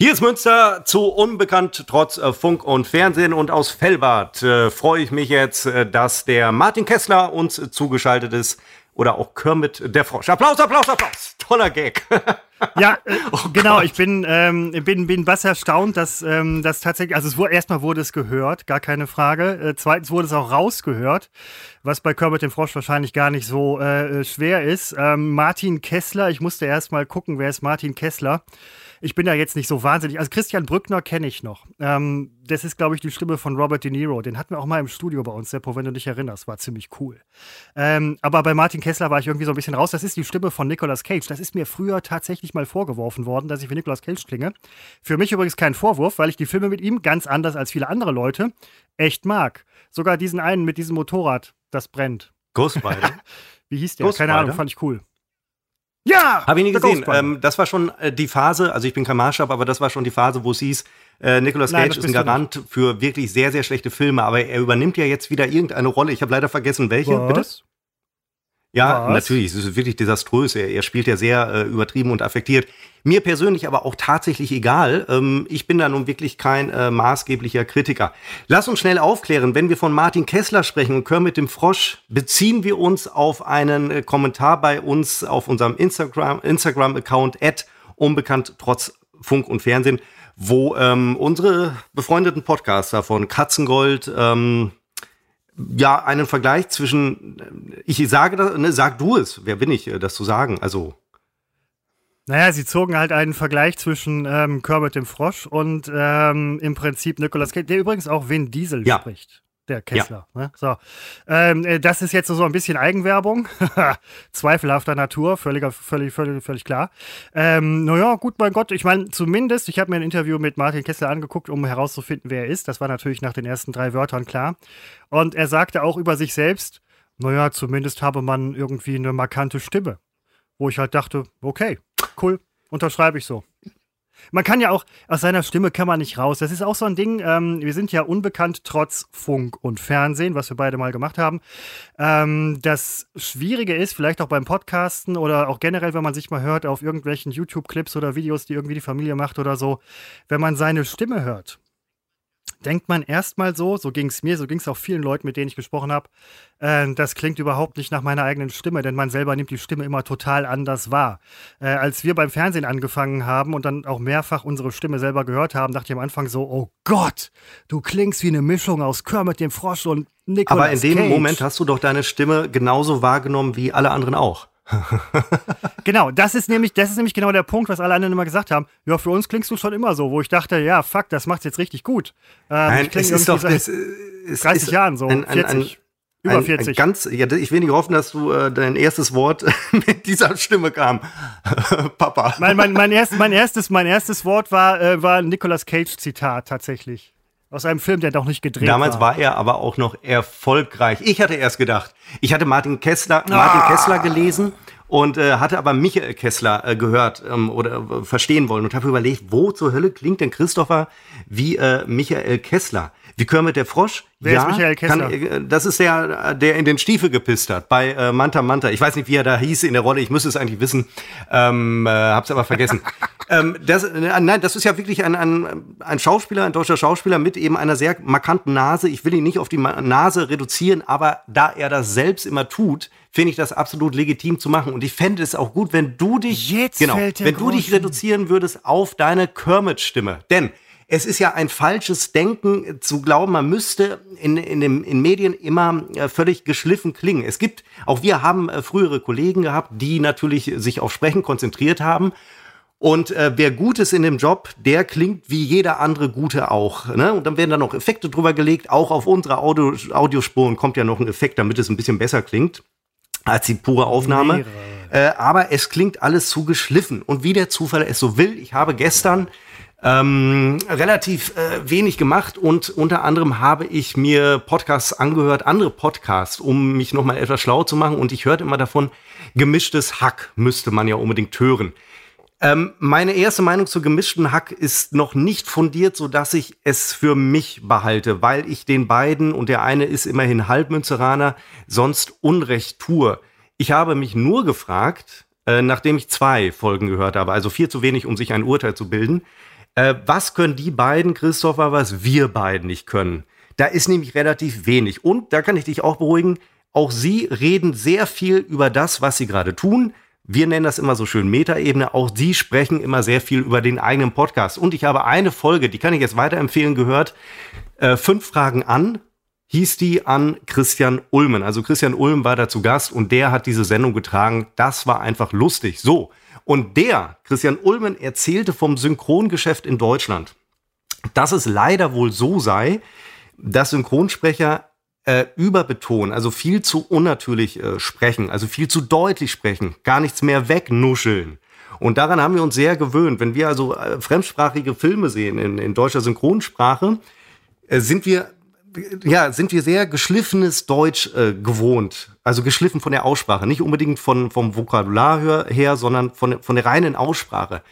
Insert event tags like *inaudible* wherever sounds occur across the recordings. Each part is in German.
Hier ist Münster zu Unbekannt trotz äh, Funk und Fernsehen und aus Fellbad äh, freue ich mich jetzt, äh, dass der Martin Kessler uns zugeschaltet ist oder auch Kermit der Frosch. Applaus, Applaus, Applaus. Toller Gag. Ja, äh, *laughs* oh genau. Ich bin, ähm, bin, bin was erstaunt, dass ähm, das tatsächlich, also es wurde, erstmal wurde es gehört, gar keine Frage. Äh, zweitens wurde es auch rausgehört, was bei Kermit dem Frosch wahrscheinlich gar nicht so äh, schwer ist. Ähm, Martin Kessler, ich musste erstmal gucken, wer ist Martin Kessler ich bin da jetzt nicht so wahnsinnig. Also Christian Brückner kenne ich noch. Ähm, das ist, glaube ich, die Stimme von Robert De Niro. Den hatten wir auch mal im Studio bei uns, Seppo, wenn du dich erinnerst. War ziemlich cool. Ähm, aber bei Martin Kessler war ich irgendwie so ein bisschen raus. Das ist die Stimme von Nicolas Cage. Das ist mir früher tatsächlich mal vorgeworfen worden, dass ich wie Nicolas Cage klinge. Für mich übrigens kein Vorwurf, weil ich die Filme mit ihm ganz anders als viele andere Leute echt mag. Sogar diesen einen mit diesem Motorrad, das brennt. Ghost Rider. *laughs* Wie hieß der? Ghost Keine? Ahnung, fand ich cool. Ja! Habe ich nie gesehen. Ähm, das war schon äh, die Phase, also ich bin kein Maßstab, aber das war schon die Phase, wo es hieß, äh, Nicolas Cage Nein, ist ein Garant für wirklich sehr, sehr schlechte Filme, aber er übernimmt ja jetzt wieder irgendeine Rolle. Ich habe leider vergessen, welche. Was? Bitte? Ja, Was? natürlich, es ist wirklich desaströs. Er, er spielt ja sehr äh, übertrieben und affektiert. Mir persönlich aber auch tatsächlich egal. Ähm, ich bin da nun wirklich kein äh, maßgeblicher Kritiker. Lass uns schnell aufklären, wenn wir von Martin Kessler sprechen und Kermit dem Frosch, beziehen wir uns auf einen äh, Kommentar bei uns auf unserem Instagram, Instagram-Account at unbekannt trotz Funk und Fernsehen, wo ähm, unsere befreundeten Podcaster von Katzengold, ähm, ja, einen Vergleich zwischen, ich sage das, ne, sag du es, wer bin ich, äh, das zu sagen, also. Naja, sie zogen halt einen Vergleich zwischen ähm, Kermit dem Frosch und ähm, im Prinzip Nicolas Cage, der übrigens auch Vin Diesel Ja. spricht. Der Kessler. Ne? So. Ähm, äh, das ist jetzt so ein bisschen Eigenwerbung. *laughs* Zweifelhafter Natur, völliger, völlig, völlig, völlig klar. Ähm, naja, gut, mein Gott, ich meine, zumindest, ich habe mir ein Interview mit Martin Kessler angeguckt, um herauszufinden, wer er ist. Das war natürlich nach den ersten drei Wörtern klar. Und er sagte auch über sich selbst, naja, zumindest habe man irgendwie eine markante Stimme. Wo ich halt dachte, okay, cool, unterschreibe ich so. Man kann ja auch, aus seiner Stimme kann man nicht raus. Das ist auch so ein Ding, ähm, wir sind ja unbekannt trotz Funk und Fernsehen, was wir beide mal gemacht haben. Ähm, das Schwierige ist, vielleicht auch beim Podcasten oder auch generell, wenn man sich mal hört auf irgendwelchen YouTube-Clips oder Videos, die irgendwie die Familie macht oder so, wenn man seine Stimme hört, denkt man erstmal so, so ging es mir, so ging es auch vielen Leuten, mit denen ich gesprochen habe, äh, das klingt überhaupt nicht nach meiner eigenen Stimme, denn man selber nimmt die Stimme immer total anders wahr. Äh, als wir beim Fernsehen angefangen haben und dann auch mehrfach unsere Stimme selber gehört haben, dachte ich am Anfang so, oh Gott, du klingst wie eine Mischung aus Kermit dem Frosch und Nicolas Aber in dem Cage. Moment hast du doch deine Stimme genauso wahrgenommen wie alle anderen auch. *laughs* Genau, das ist nämlich, das ist nämlich genau der Punkt, was alle anderen immer gesagt haben. Ja, für uns klingst du schon immer so, wo ich dachte, ja, fuck, das macht's jetzt richtig gut. Ähm, ich kling es ist doch seit äh, es 30 ist Jahren so, ein, ein, 40, über ein, 40. Ein ganz, ja, ich will nicht hoffen, dass du äh, dein erstes Wort *laughs* mit dieser Stimme kam. *laughs* Papa. mein, mein, mein, erst, mein, erstes, mein erstes Wort war, äh, war ein Nicolas Cage-Zitat tatsächlich. Aus einem Film, der doch nicht gedreht Damals war. war er aber auch noch erfolgreich. Ich hatte erst gedacht, ich hatte Martin Kessler, Martin Ah. Kessler gelesen und äh, hatte aber Michael Kessler äh, gehört ähm, oder äh, verstehen wollen und habe überlegt, wo zur Hölle klingt denn Christopher wie äh, Michael Kessler? Wie Kermit der Frosch? Wer ist Michael Kessler? Kann, äh, das ist der, der in den Stiefel gepisst hat bei äh, Manta Manta. Ich weiß nicht, wie er da hieß in der Rolle. Ich müsste es eigentlich wissen. Ähm, äh, hab's aber vergessen. *laughs* ähm, das, äh, nein, das ist ja wirklich ein, ein, ein Schauspieler, ein deutscher Schauspieler mit eben einer sehr markanten Nase. Ich will ihn nicht auf die Ma- Nase reduzieren, aber da er das selbst immer tut, finde ich das absolut legitim zu machen. Und ich fände es auch gut, wenn du dich, Jetzt genau, wenn du dich reduzieren würdest auf deine Kermit-Stimme. Denn es ist ja ein falsches Denken zu glauben, man müsste in, in, dem, in Medien immer äh, völlig geschliffen klingen. Es gibt, auch wir haben äh, frühere Kollegen gehabt, die natürlich sich auf Sprechen konzentriert haben. Und äh, wer gut ist in dem Job, der klingt wie jeder andere Gute auch. Ne? Und dann werden da noch Effekte drüber gelegt. Auch auf unsere Audio, Audiospuren kommt ja noch ein Effekt, damit es ein bisschen besser klingt als die pure Aufnahme. Äh, aber es klingt alles zu geschliffen. Und wie der Zufall es so will, ich habe gestern ähm, relativ äh, wenig gemacht und unter anderem habe ich mir Podcasts angehört, andere Podcasts, um mich nochmal etwas schlau zu machen. Und ich hörte immer davon, gemischtes Hack müsste man ja unbedingt hören. Ähm, meine erste Meinung zu gemischten Hack ist noch nicht fundiert, so dass ich es für mich behalte, weil ich den beiden und der eine ist immerhin Halbmünzeraner sonst Unrecht tue. Ich habe mich nur gefragt, äh, nachdem ich zwei Folgen gehört habe, also viel zu wenig, um sich ein Urteil zu bilden, Äh, was können die beiden, Christopher, was wir beiden nicht können? Da ist nämlich relativ wenig. Und da kann ich dich auch beruhigen, auch sie reden sehr viel über das, was sie gerade tun. Wir nennen das immer so schön Metaebene. Auch sie sprechen immer sehr viel über den eigenen Podcast. Und ich habe eine Folge, die kann ich jetzt weiterempfehlen, gehört. Äh, fünf Fragen an hieß die an Christian Ulmen. Also Christian Ulmen war da zu Gast und der hat diese Sendung getragen. Das war einfach lustig. So. Und der, Christian Ulmen, erzählte vom Synchrongeschäft in Deutschland, dass es leider wohl so sei, dass Synchronsprecher äh, überbetonen, also viel zu unnatürlich äh, sprechen, also viel zu deutlich sprechen, gar nichts mehr wegnuscheln. Und daran haben wir uns sehr gewöhnt. Wenn wir also äh, fremdsprachige Filme sehen in, in deutscher Synchronsprache, äh, sind wir ja, sind wir sehr geschliffenes Deutsch äh, gewohnt. Also geschliffen von der Aussprache, nicht unbedingt von, vom Vokabular her, sondern von, von der reinen Aussprache.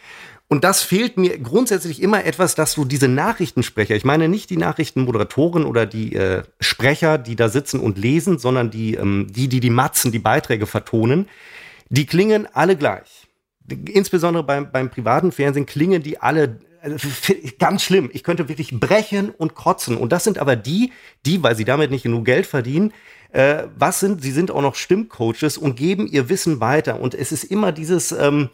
Und das fehlt mir grundsätzlich immer etwas, dass du diese Nachrichtensprecher, ich meine nicht die Nachrichtenmoderatoren oder die äh, Sprecher, die da sitzen und lesen, sondern die, ähm, die, die die Matzen, die Beiträge vertonen, die klingen alle gleich. Insbesondere beim, beim privaten Fernsehen klingen die alle ganz schlimm. Ich könnte wirklich brechen und kotzen. Und das sind aber die, die, weil sie damit nicht genug Geld verdienen, äh, was sind, sie sind auch noch Stimmcoaches und geben ihr Wissen weiter. Und es ist immer dieses, ähm,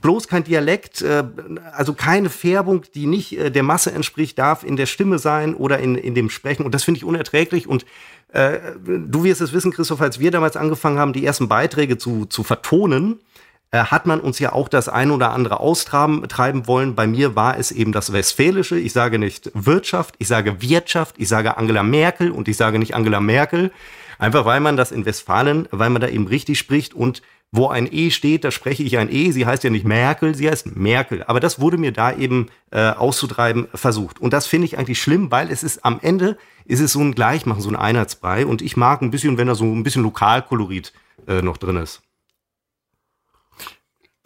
bloß kein Dialekt, äh, also keine Färbung, die nicht äh, der Masse entspricht, darf in der Stimme sein oder in, in dem Sprechen. Und das finde ich unerträglich. Und äh, du wirst es wissen, Christoph, als wir damals angefangen haben, die ersten Beiträge zu, zu vertonen, äh, hat man uns ja auch das ein oder andere austreiben wollen. Bei mir war es eben das Westfälische. Ich sage nicht Wirtschaft, ich sage Wirtschaft, ich sage Angela Merkel und ich sage nicht Angela Merkel. Einfach weil man das in Westfalen, weil man da eben richtig spricht und wo ein E steht, da spreche ich ein E. Sie heißt ja nicht Merkel, sie heißt Merkel. Aber das wurde mir da eben äh, auszutreiben versucht. Und das finde ich eigentlich schlimm, weil es ist am Ende ist es so ein Gleichmachen, so ein Einheitsbrei. Und ich mag ein bisschen, wenn da so ein bisschen Lokalkolorit äh, noch drin ist.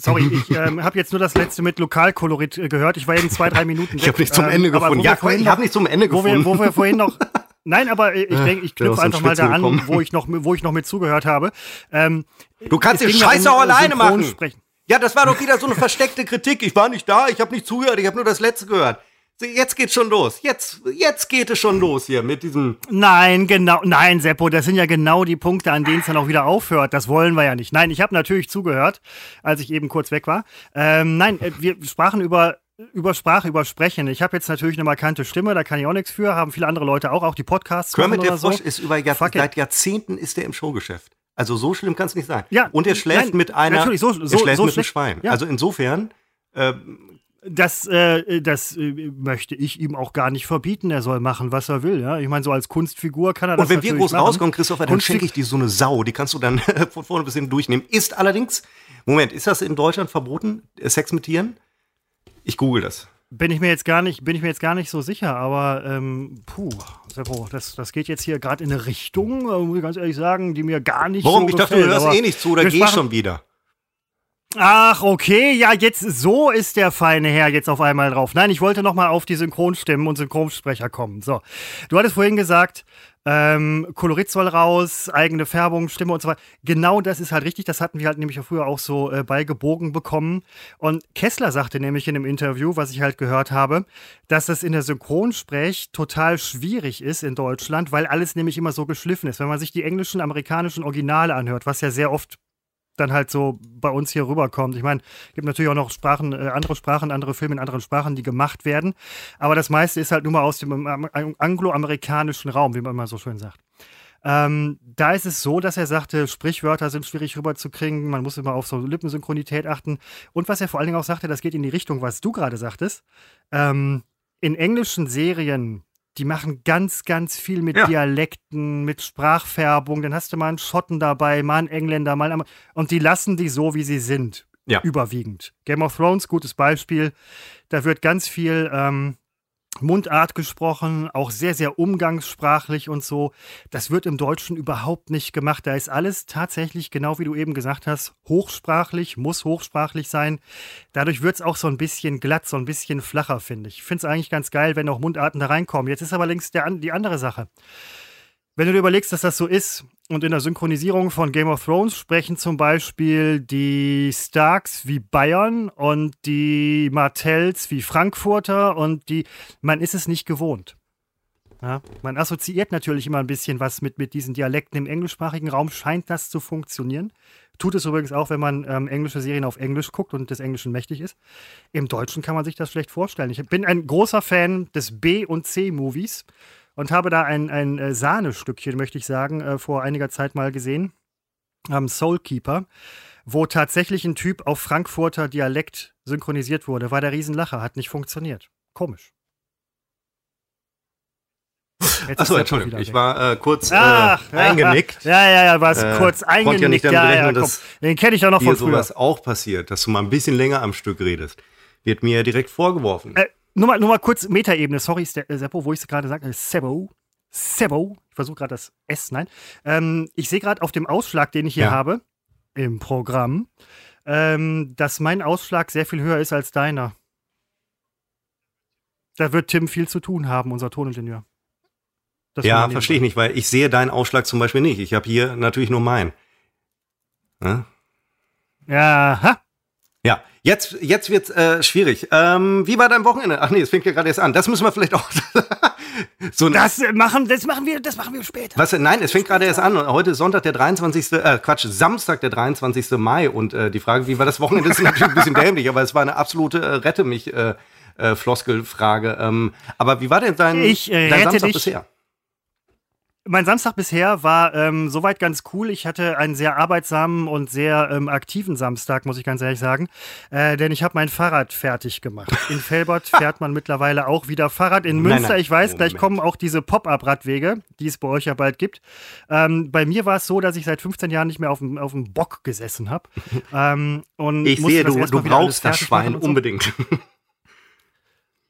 Sorry, ich ähm, habe jetzt nur das letzte mit Lokalkolorit äh, gehört. Ich war eben zwei, drei Minuten weg. Ich habe nicht zum Ende ähm, gefunden. Ja, ich habe nicht zum Ende gefunden. Wo wir, wo wir vorhin noch *laughs* Nein, aber ich denke, ich knüpfe einfach mal da an, wo ich noch, wo ich noch mit zugehört habe. Ähm, du kannst den Scheiße auch alleine machen. Sprechen. Ja, das war doch wieder so eine versteckte Kritik. Ich war nicht da, ich habe nicht zugehört, ich habe nur das letzte gehört. Jetzt geht's schon los. Jetzt, jetzt geht es schon los hier mit diesem. Nein, genau, nein, Seppo, das sind ja genau die Punkte, an denen es dann auch wieder aufhört. Das wollen wir ja nicht. Nein, ich habe natürlich zugehört, als ich eben kurz weg war. Ähm, nein, äh, wir sprachen über über Sprache, über Sprechen. Ich habe jetzt natürlich eine markante Stimme, da kann ich auch nichts für, haben viele andere Leute auch, auch die Podcasts. Kermit der Frosch so. ist über Jahr, seit Jahrzehnten ist der im Showgeschäft. Also so schlimm kann es nicht sein. Ja, und er schläft nein, mit einer, natürlich, so, so, er schläft mit einem Schwein. Ja. Also insofern. Äh, das, äh, das äh, möchte ich ihm auch gar nicht verbieten. Er soll machen, was er will. Ja? Ich meine, so als Kunstfigur kann er das Und wenn wir groß machen. rauskommen, Christopher, dann schenke ich dir so eine Sau. Die kannst du dann *laughs* von vorne bis hinten durchnehmen. Ist allerdings, Moment, ist das in Deutschland verboten, Sex mit Tieren? Ich google das. Bin ich mir jetzt gar nicht, bin ich mir jetzt gar nicht so sicher, aber ähm, puh, Seppo, das, das geht jetzt hier gerade in eine Richtung, äh, muss ich ganz ehrlich sagen, die mir gar nicht Warum? so Ich dachte, gefällt, du hörst eh nicht zu oder geh schon wieder. Ach, okay, ja, jetzt so ist der feine Herr jetzt auf einmal drauf. Nein, ich wollte noch mal auf die Synchronstimmen und Synchronsprecher kommen. So, du hattest vorhin gesagt, ähm, Kolorit soll raus, eigene Färbung, Stimme und so weiter. Genau das ist halt richtig. Das hatten wir halt nämlich früher auch so äh, beigebogen bekommen. Und Kessler sagte nämlich in einem Interview, was ich halt gehört habe, dass das in der Synchronsprech total schwierig ist in Deutschland, weil alles nämlich immer so geschliffen ist. Wenn man sich die englischen, amerikanischen Originale anhört, was ja sehr oft dann halt so bei uns hier rüberkommt. Ich meine, es gibt natürlich auch noch Sprachen, äh, andere Sprachen, andere Filme in anderen Sprachen, die gemacht werden. Aber das meiste ist halt nur mal aus dem angloamerikanischen Raum, wie man immer so schön sagt. Ähm, da ist es so, dass er sagte, Sprichwörter sind schwierig rüberzukriegen, man muss immer auf so Lippensynchronität achten. Und was er vor allen Dingen auch sagte, das geht in die Richtung, was du gerade sagtest. Ähm, in englischen Serien die machen ganz, ganz viel mit ja. Dialekten, mit Sprachfärbung. Dann hast du mal einen Schotten dabei, mal einen Engländer, mal einen Und die lassen die so, wie sie sind. Ja. Überwiegend. Game of Thrones, gutes Beispiel. Da wird ganz viel ähm, Mundart gesprochen, auch sehr, sehr umgangssprachlich und so. Das wird im Deutschen überhaupt nicht gemacht. Da ist alles tatsächlich, genau wie du eben gesagt hast, hochsprachlich, muss hochsprachlich sein. Dadurch wird es auch so ein bisschen glatt, so ein bisschen flacher, finde ich. Ich finde es eigentlich ganz geil, wenn auch Mundarten da reinkommen. Jetzt ist aber längst der, die andere Sache. Wenn du dir überlegst, dass das so ist, und in der Synchronisierung von Game of Thrones sprechen zum Beispiel die Starks wie Bayern und die Martells wie Frankfurter und die, man ist es nicht gewohnt. Ja, man assoziiert natürlich immer ein bisschen was mit, mit diesen Dialekten. Im englischsprachigen Raum scheint das zu funktionieren. Tut es übrigens auch, wenn man ähm, englische Serien auf Englisch guckt und des Englischen mächtig ist. Im Deutschen kann man sich das schlecht vorstellen. Ich bin ein großer Fan des B- und C-Movies und habe da ein, ein äh, Sahnestückchen, möchte ich sagen, äh, vor einiger Zeit mal gesehen. Ähm, Soulkeeper, wo tatsächlich ein Typ auf Frankfurter Dialekt synchronisiert wurde. War der Riesenlacher, hat nicht funktioniert. Komisch. Achso, Entschuldigung, ich war äh, kurz äh, Ach, eingenickt. Ja, ja, ja, warst äh, kurz eingenickt. Ja, ja, ja, Den kenne ich auch noch von früher. sowas auch passiert, dass du mal ein bisschen länger am Stück redest. Wird mir ja direkt vorgeworfen. Äh, nur, mal, nur mal kurz Metaebene. Sorry, äh, Seppo, wo ich es gerade sage. Sebo. Sebo. Ich versuche gerade das S, nein. Ähm, ich sehe gerade auf dem Ausschlag, den ich hier ja. habe, im Programm, ähm, dass mein Ausschlag sehr viel höher ist als deiner. Da wird Tim viel zu tun haben, unser Toningenieur. Das ja, verstehe ich nicht, weil ich sehe deinen Ausschlag zum Beispiel nicht. Ich habe hier natürlich nur meinen. Ja, ja ha. Ja, jetzt, jetzt wird äh, schwierig. Ähm, wie war dein Wochenende? Ach nee, es fängt ja gerade erst an. Das müssen wir vielleicht auch. *laughs* so das machen, das machen wir, das machen wir später. Was? Nein, es fängt gerade erst an. heute ist Sonntag, der 23. Äh, Quatsch, Samstag, der 23. Mai. Und äh, die Frage, wie war das Wochenende, ist natürlich ein bisschen dämlich, aber es war eine absolute äh, Rette mich äh, äh, Floskelfrage. Ähm, aber wie war denn dein, ich, äh, dein Samstag dich. bisher? Mein Samstag bisher war ähm, soweit ganz cool. Ich hatte einen sehr arbeitsamen und sehr ähm, aktiven Samstag, muss ich ganz ehrlich sagen. Äh, denn ich habe mein Fahrrad fertig gemacht. In Felbert *laughs* fährt man mittlerweile auch wieder Fahrrad. In Münster, nein, nein. ich weiß, Moment. gleich kommen auch diese Pop-Up-Radwege, die es bei euch ja bald gibt. Ähm, bei mir war es so, dass ich seit 15 Jahren nicht mehr auf dem, auf dem Bock gesessen habe. *laughs* Ähm, ich sehe, du, du brauchst das Schwein so. unbedingt.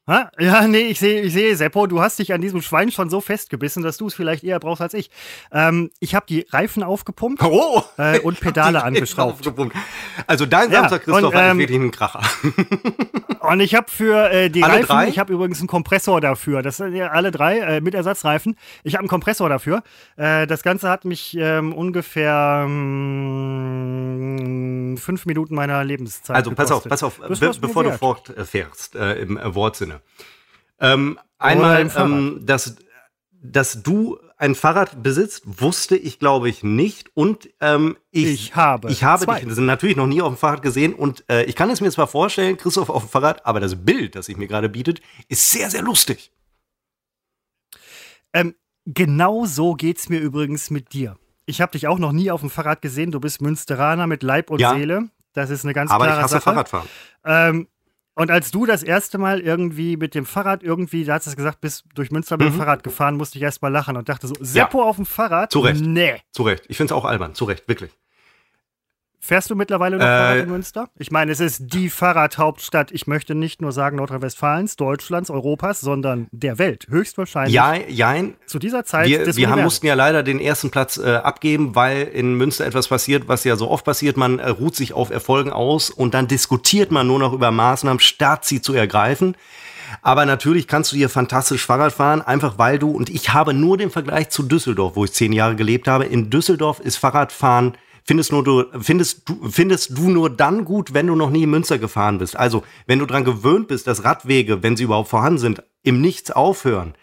Ha? Ja, nee, ich sehe, ich sehe, Seppo, du hast dich an diesem Schwein schon so festgebissen, dass du es vielleicht eher brauchst als ich. Ähm, ich habe die Reifen aufgepumpt oh, äh, und *laughs* Pedale angeschraubt. Also dein ja, Samstag, Christoph, und, ähm, wirklich ein Kracher. *laughs* und ich habe für äh, die alle Reifen, drei? ich habe übrigens einen Kompressor dafür. Das sind ja alle drei äh, mit Ersatzreifen. Ich habe einen Kompressor dafür. Äh, das Ganze hat mich ähm, ungefähr ähm, fünf Minuten meiner Lebenszeit. Also pass gekostet. auf, pass auf, be bevor du fortfährst äh, im Wortsinne. Ähm, einmal, ähm, dass, dass du ein Fahrrad besitzt, wusste ich, glaube ich, nicht. Und ähm, ich, ich habe, ich habe dich natürlich noch nie auf dem Fahrrad gesehen. Und äh, ich kann es mir zwar vorstellen, Christoph auf dem Fahrrad, aber das Bild, das sich mir gerade bietet, ist sehr, sehr lustig. Ähm, genau so geht es mir übrigens mit dir. Ich habe dich auch noch nie auf dem Fahrrad gesehen. Du bist Münsteraner mit Leib und ja, Seele. Das ist eine ganz aber klare Sache. Aber ich hasse Sache. Fahrradfahren. Ähm, und als du das erste Mal irgendwie mit dem Fahrrad irgendwie, da hast du es gesagt, bist durch Münster mit dem mhm. Fahrrad gefahren, musste ich erst mal lachen und dachte so, Seppo ja. auf dem Fahrrad? Zu Recht. Nee. Zu Recht. Ich finde es auch albern. Zu Recht, wirklich. Fährst du mittlerweile noch äh, Fahrrad in Münster? Ich meine, es ist die Fahrradhauptstadt. Ich möchte nicht nur sagen Nordrhein-Westfalens, Deutschlands, Europas, sondern der Welt. Höchstwahrscheinlich. Ja, jein. Zu dieser Zeit. Wir, wir haben, mussten ja leider den ersten Platz äh, abgeben, weil in Münster etwas passiert, was ja so oft passiert. Man äh, ruht sich auf Erfolgen aus und dann diskutiert man nur noch über Maßnahmen, statt sie zu ergreifen. Aber natürlich kannst du hier fantastisch Fahrrad fahren, einfach weil du, und ich habe nur den Vergleich zu Düsseldorf, wo ich zehn Jahre gelebt habe. In Düsseldorf ist Fahrradfahren findest, nur du, findest, du, findest du nur dann gut, wenn du noch nie in Münster gefahren bist. Also, wenn du dran gewöhnt bist, dass Radwege, wenn sie überhaupt vorhanden sind, im Nichts aufhören.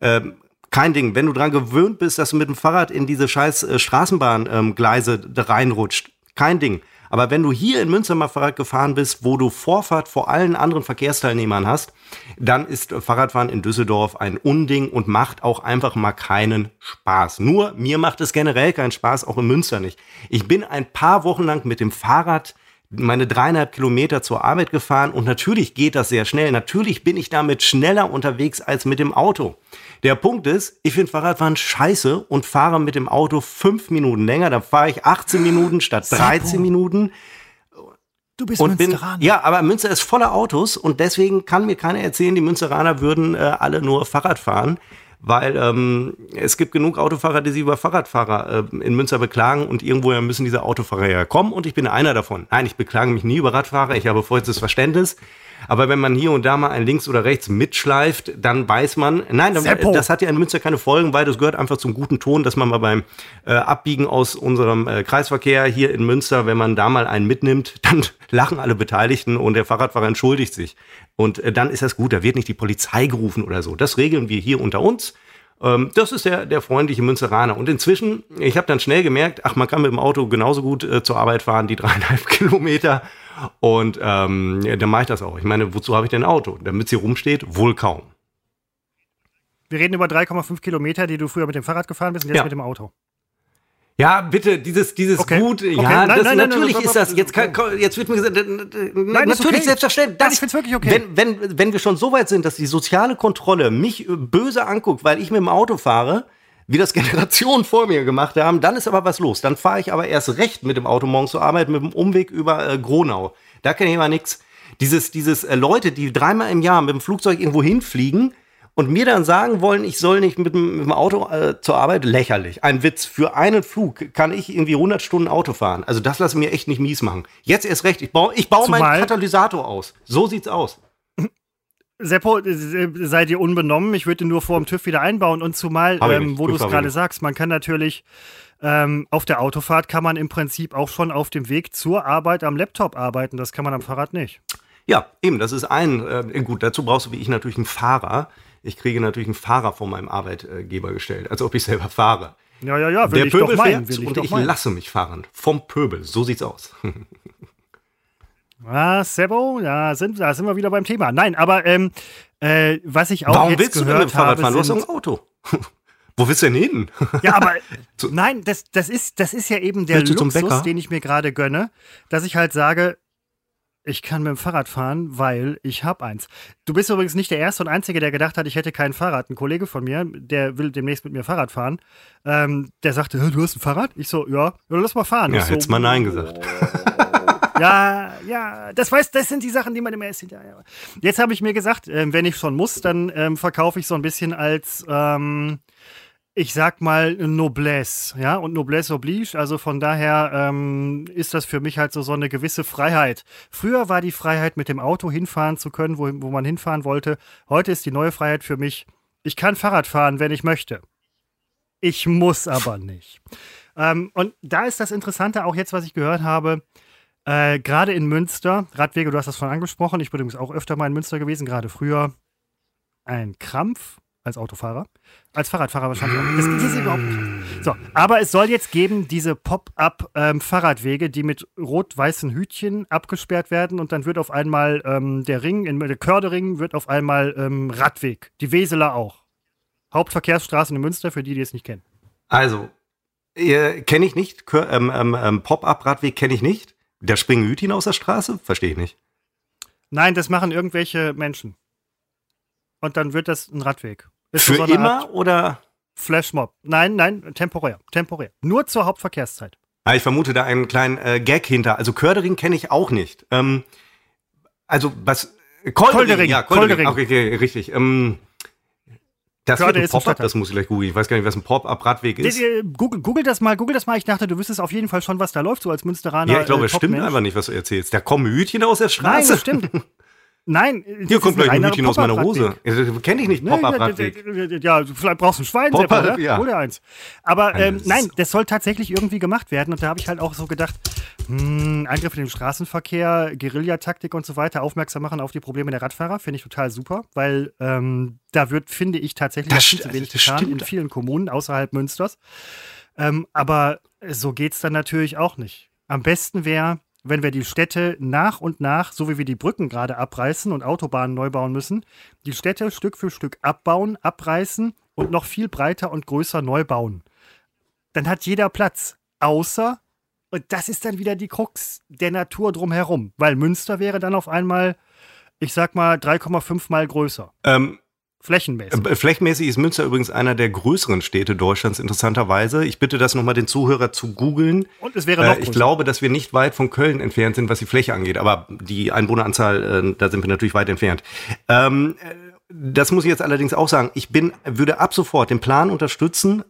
Ähm, kein Ding. Wenn du dran gewöhnt bist, dass du mit dem Fahrrad in diese scheiß äh, Straßenbahngleise reinrutscht, kein Ding. Aber wenn du hier in Münster mal Fahrrad gefahren bist, wo du Vorfahrt vor allen anderen Verkehrsteilnehmern hast, dann ist Fahrradfahren in Düsseldorf ein Unding und macht auch einfach mal keinen Spaß. Nur mir macht es generell keinen Spaß, auch in Münster nicht. Ich bin ein paar Wochen lang mit dem Fahrrad meine dreieinhalb Kilometer zur Arbeit gefahren und natürlich geht das sehr schnell. Natürlich bin ich damit schneller unterwegs als mit dem Auto. Der Punkt ist, ich finde Fahrradfahren scheiße und fahre mit dem Auto fünf Minuten länger. Dann fahre ich 18 Minuten statt 13 Minuten. Du bist und Münsteraner. Bin, ja, aber Münster ist voller Autos und deswegen kann mir keiner erzählen, die Münsteraner würden äh, alle nur Fahrrad fahren, weil ähm, es gibt genug Autofahrer, die sich über Fahrradfahrer äh, in Münster beklagen und irgendwoher müssen diese Autofahrer ja kommen und ich bin einer davon. Nein, ich beklage mich nie über Radfahrer, ich habe vollstes Verständnis. Aber wenn man hier und da mal ein links oder rechts mitschleift, dann weiß man, nein, Seppo. das hat ja in Münster keine Folgen, weil das gehört einfach zum guten Ton, dass man mal beim äh, Abbiegen aus unserem äh, Kreisverkehr hier in Münster, wenn man da mal einen mitnimmt, *laughs* dann lachen alle Beteiligten und der Fahrradfahrer entschuldigt sich. Und äh, dann ist das gut, da wird nicht die Polizei gerufen oder so. Das regeln wir hier unter uns. Ähm, das ist der, der freundliche Münsteraner. Und inzwischen, ich habe dann schnell gemerkt, ach, man kann mit dem Auto genauso gut äh, zur Arbeit fahren, die *laughs* dreieinhalb Kilometer. Und ähm, dann mache ich das auch. Ich meine, wozu habe ich denn ein Auto? Damit sie rumsteht? Wohl kaum. Wir reden über 3,5 Kilometer, die du früher mit dem Fahrrad gefahren bist und jetzt Ja. mit dem Auto. Ja, bitte, dieses, dieses Okay. gut, Okay. ja, Nein, das, nein, natürlich nein, ist das. Jetzt, kann, jetzt wird mir gesagt, Nein, natürlich okay. selbstverständlich. Das, ich find's wirklich okay. Wenn, wenn, wenn wir schon so weit sind, dass die soziale Kontrolle mich äh, böse anguckt, weil ich mit dem Auto fahre, wie das *laughs* Generationen vor mir gemacht haben, dann ist aber was los. Dann fahre ich aber erst recht mit dem Auto morgens zur Arbeit mit dem Umweg über äh, Gronau. Da kenne ich immer nichts. Dieses, dieses äh, Leute, die dreimal im Jahr mit dem Flugzeug irgendwo hinfliegen und mir dann sagen wollen, ich soll nicht mit dem, mit dem Auto äh, zur Arbeit, lächerlich. Ein Witz. Für einen Flug kann ich irgendwie 100 Stunden Auto fahren. Also das lasse mir echt nicht mies machen. Jetzt erst recht. Ich baue, ich baue meinen Zumal- Katalysator aus. So sieht's aus. Seppo, äh, seid ihr unbenommen? Ich würde nur vor dem TÜV wieder einbauen. Und zumal, ich ähm, wo du es ich gerade sagst, man kann natürlich ähm, auf der Autofahrt kann man im Prinzip auch schon auf dem Weg zur Arbeit am Laptop arbeiten. Das kann man am Fahrrad nicht. Ja, eben, das ist ein, äh, gut, dazu brauchst du wie ich natürlich einen Fahrer. Ich kriege natürlich einen Fahrer von meinem Arbeitgeber gestellt, als ob ich selber fahre. Ja, ja, ja, will Der ich doch Pöbel meinen. fährt ich und doch ich meinen. lasse mich fahren. Vom Pöbel, so sieht's aus. *laughs* Ah, Seppo, da sind, da sind wir wieder beim Thema. Nein, aber ähm, äh, was ich auch Warum jetzt willst du denn mit dem Fahrrad fahren? Du hast doch ein Auto. *laughs* Wo willst du denn hin? Ja, aber *laughs* nein, das, das, ist, das ist ja eben der Luxus, den ich mir gerade gönne, dass ich halt sage, ich kann mit dem Fahrrad fahren, weil ich habe eins. Du bist übrigens nicht der Erste und Einzige, der gedacht hat, ich hätte kein Fahrrad. Ein Kollege von mir, der will demnächst mit mir Fahrrad fahren, ähm, der sagte, "Hä, du hast ein Fahrrad? Ich so, ja, lass mal fahren. Ja, ich so, hättest mal Nein gesagt. *laughs* ja, ja, das weiß, das sind die Sachen, die man immer erst hinterher. Jetzt habe ich mir gesagt, ähm, wenn ich schon muss, dann ähm, verkaufe ich so ein bisschen als, ähm, ich sag mal, Noblesse, ja, und Noblesse oblige. Also von daher ähm, ist das für mich halt so, so eine gewisse Freiheit. Früher war die Freiheit, mit dem Auto hinfahren zu können, wo, wo man hinfahren wollte. Heute ist die neue Freiheit für mich, ich kann Fahrrad fahren, wenn ich möchte. Ich muss aber nicht. Ähm, und da ist das Interessante, auch jetzt, was ich gehört habe, äh, gerade in Münster, Radwege, du hast das schon angesprochen, ich bin übrigens auch öfter mal in Münster gewesen, gerade früher ein Krampf als Autofahrer, als Fahrradfahrer wahrscheinlich auch. Das, das ist überhaupt nicht. So, aber es soll jetzt geben diese Pop-up-Fahrradwege, die mit rot-weißen Hütchen abgesperrt werden und dann wird auf einmal ähm, der Ring, in, der Kördering wird auf einmal ähm, Radweg, die Weseler auch. Hauptverkehrsstraßen in Münster, für die, die es nicht kennen. Also, äh, kenne ich nicht. Ähm, ähm, ähm, Pop-up-Radweg kenne ich nicht. Da springen Hütchen aus der Straße? Verstehe ich nicht. Nein, das machen irgendwelche Menschen. Und dann wird das ein Radweg. Ist Für so immer oder? Flashmob. Nein, nein, temporär. Temporär. Nur zur Hauptverkehrszeit. Ah, ich vermute da einen kleinen äh, Gag hinter. Also Kördering kenne ich auch nicht. Ähm, also was? äh, Koldering, Koldering, ja, Koldering. Koldering. Okay, okay, richtig. Ähm, das Körde wird ein Pop-up, das muss ich gleich googeln. Ich weiß gar nicht, was ein Pop-up-Radweg ist. Google, Google das mal, Google das mal. Ich dachte, du wüsstest auf jeden Fall schon, was da läuft, so als Münsteraner. Ja, ich glaube, äh, es stimmt einfach nicht, was du erzählst. Da kommen Hütchen aus der Nein, Straße. das stimmt. *laughs* Nein, Hier kommt gleich ein Hütchen aus meiner Hose. Kenne ich nicht, Nee, ja, ja, vielleicht brauchst du ein Schwein, Pop-up, Seppa, ne? ja. Oder eins. Aber ähm, nein, das soll tatsächlich irgendwie gemacht werden. Und da habe ich halt auch so gedacht, hm, Angriff in den Straßenverkehr, Guerillataktik und so weiter, aufmerksam machen auf die Probleme der Radfahrer, finde ich total super, weil ähm, da wird, finde ich, tatsächlich Das viel zu wenig getan in vielen Kommunen außerhalb Münsters. Ähm, aber so geht es dann natürlich auch nicht. Am besten wäre, wenn wir die Städte nach und nach, so wie wir die Brücken gerade abreißen und Autobahnen neu bauen müssen, die Städte Stück für Stück abbauen, abreißen und noch viel breiter und größer neu bauen. Dann hat jeder Platz, außer, und das ist dann wieder die Krux der Natur drumherum, weil Münster wäre dann auf einmal, ich sag mal, 3,5 mal größer, Ähm, flächenmäßig. Äh, Flächenmäßig ist Münster übrigens einer der größeren Städte Deutschlands, interessanterweise. Ich bitte das nochmal den Zuhörer zu googeln. Und es wäre noch Äh, ich größer. glaube, dass wir nicht weit von Köln entfernt sind, was die Fläche angeht. Aber die Einwohneranzahl, äh, da sind wir natürlich weit entfernt. Ähm, äh, das muss ich jetzt allerdings auch sagen. Ich bin, würde ab sofort den Plan unterstützen,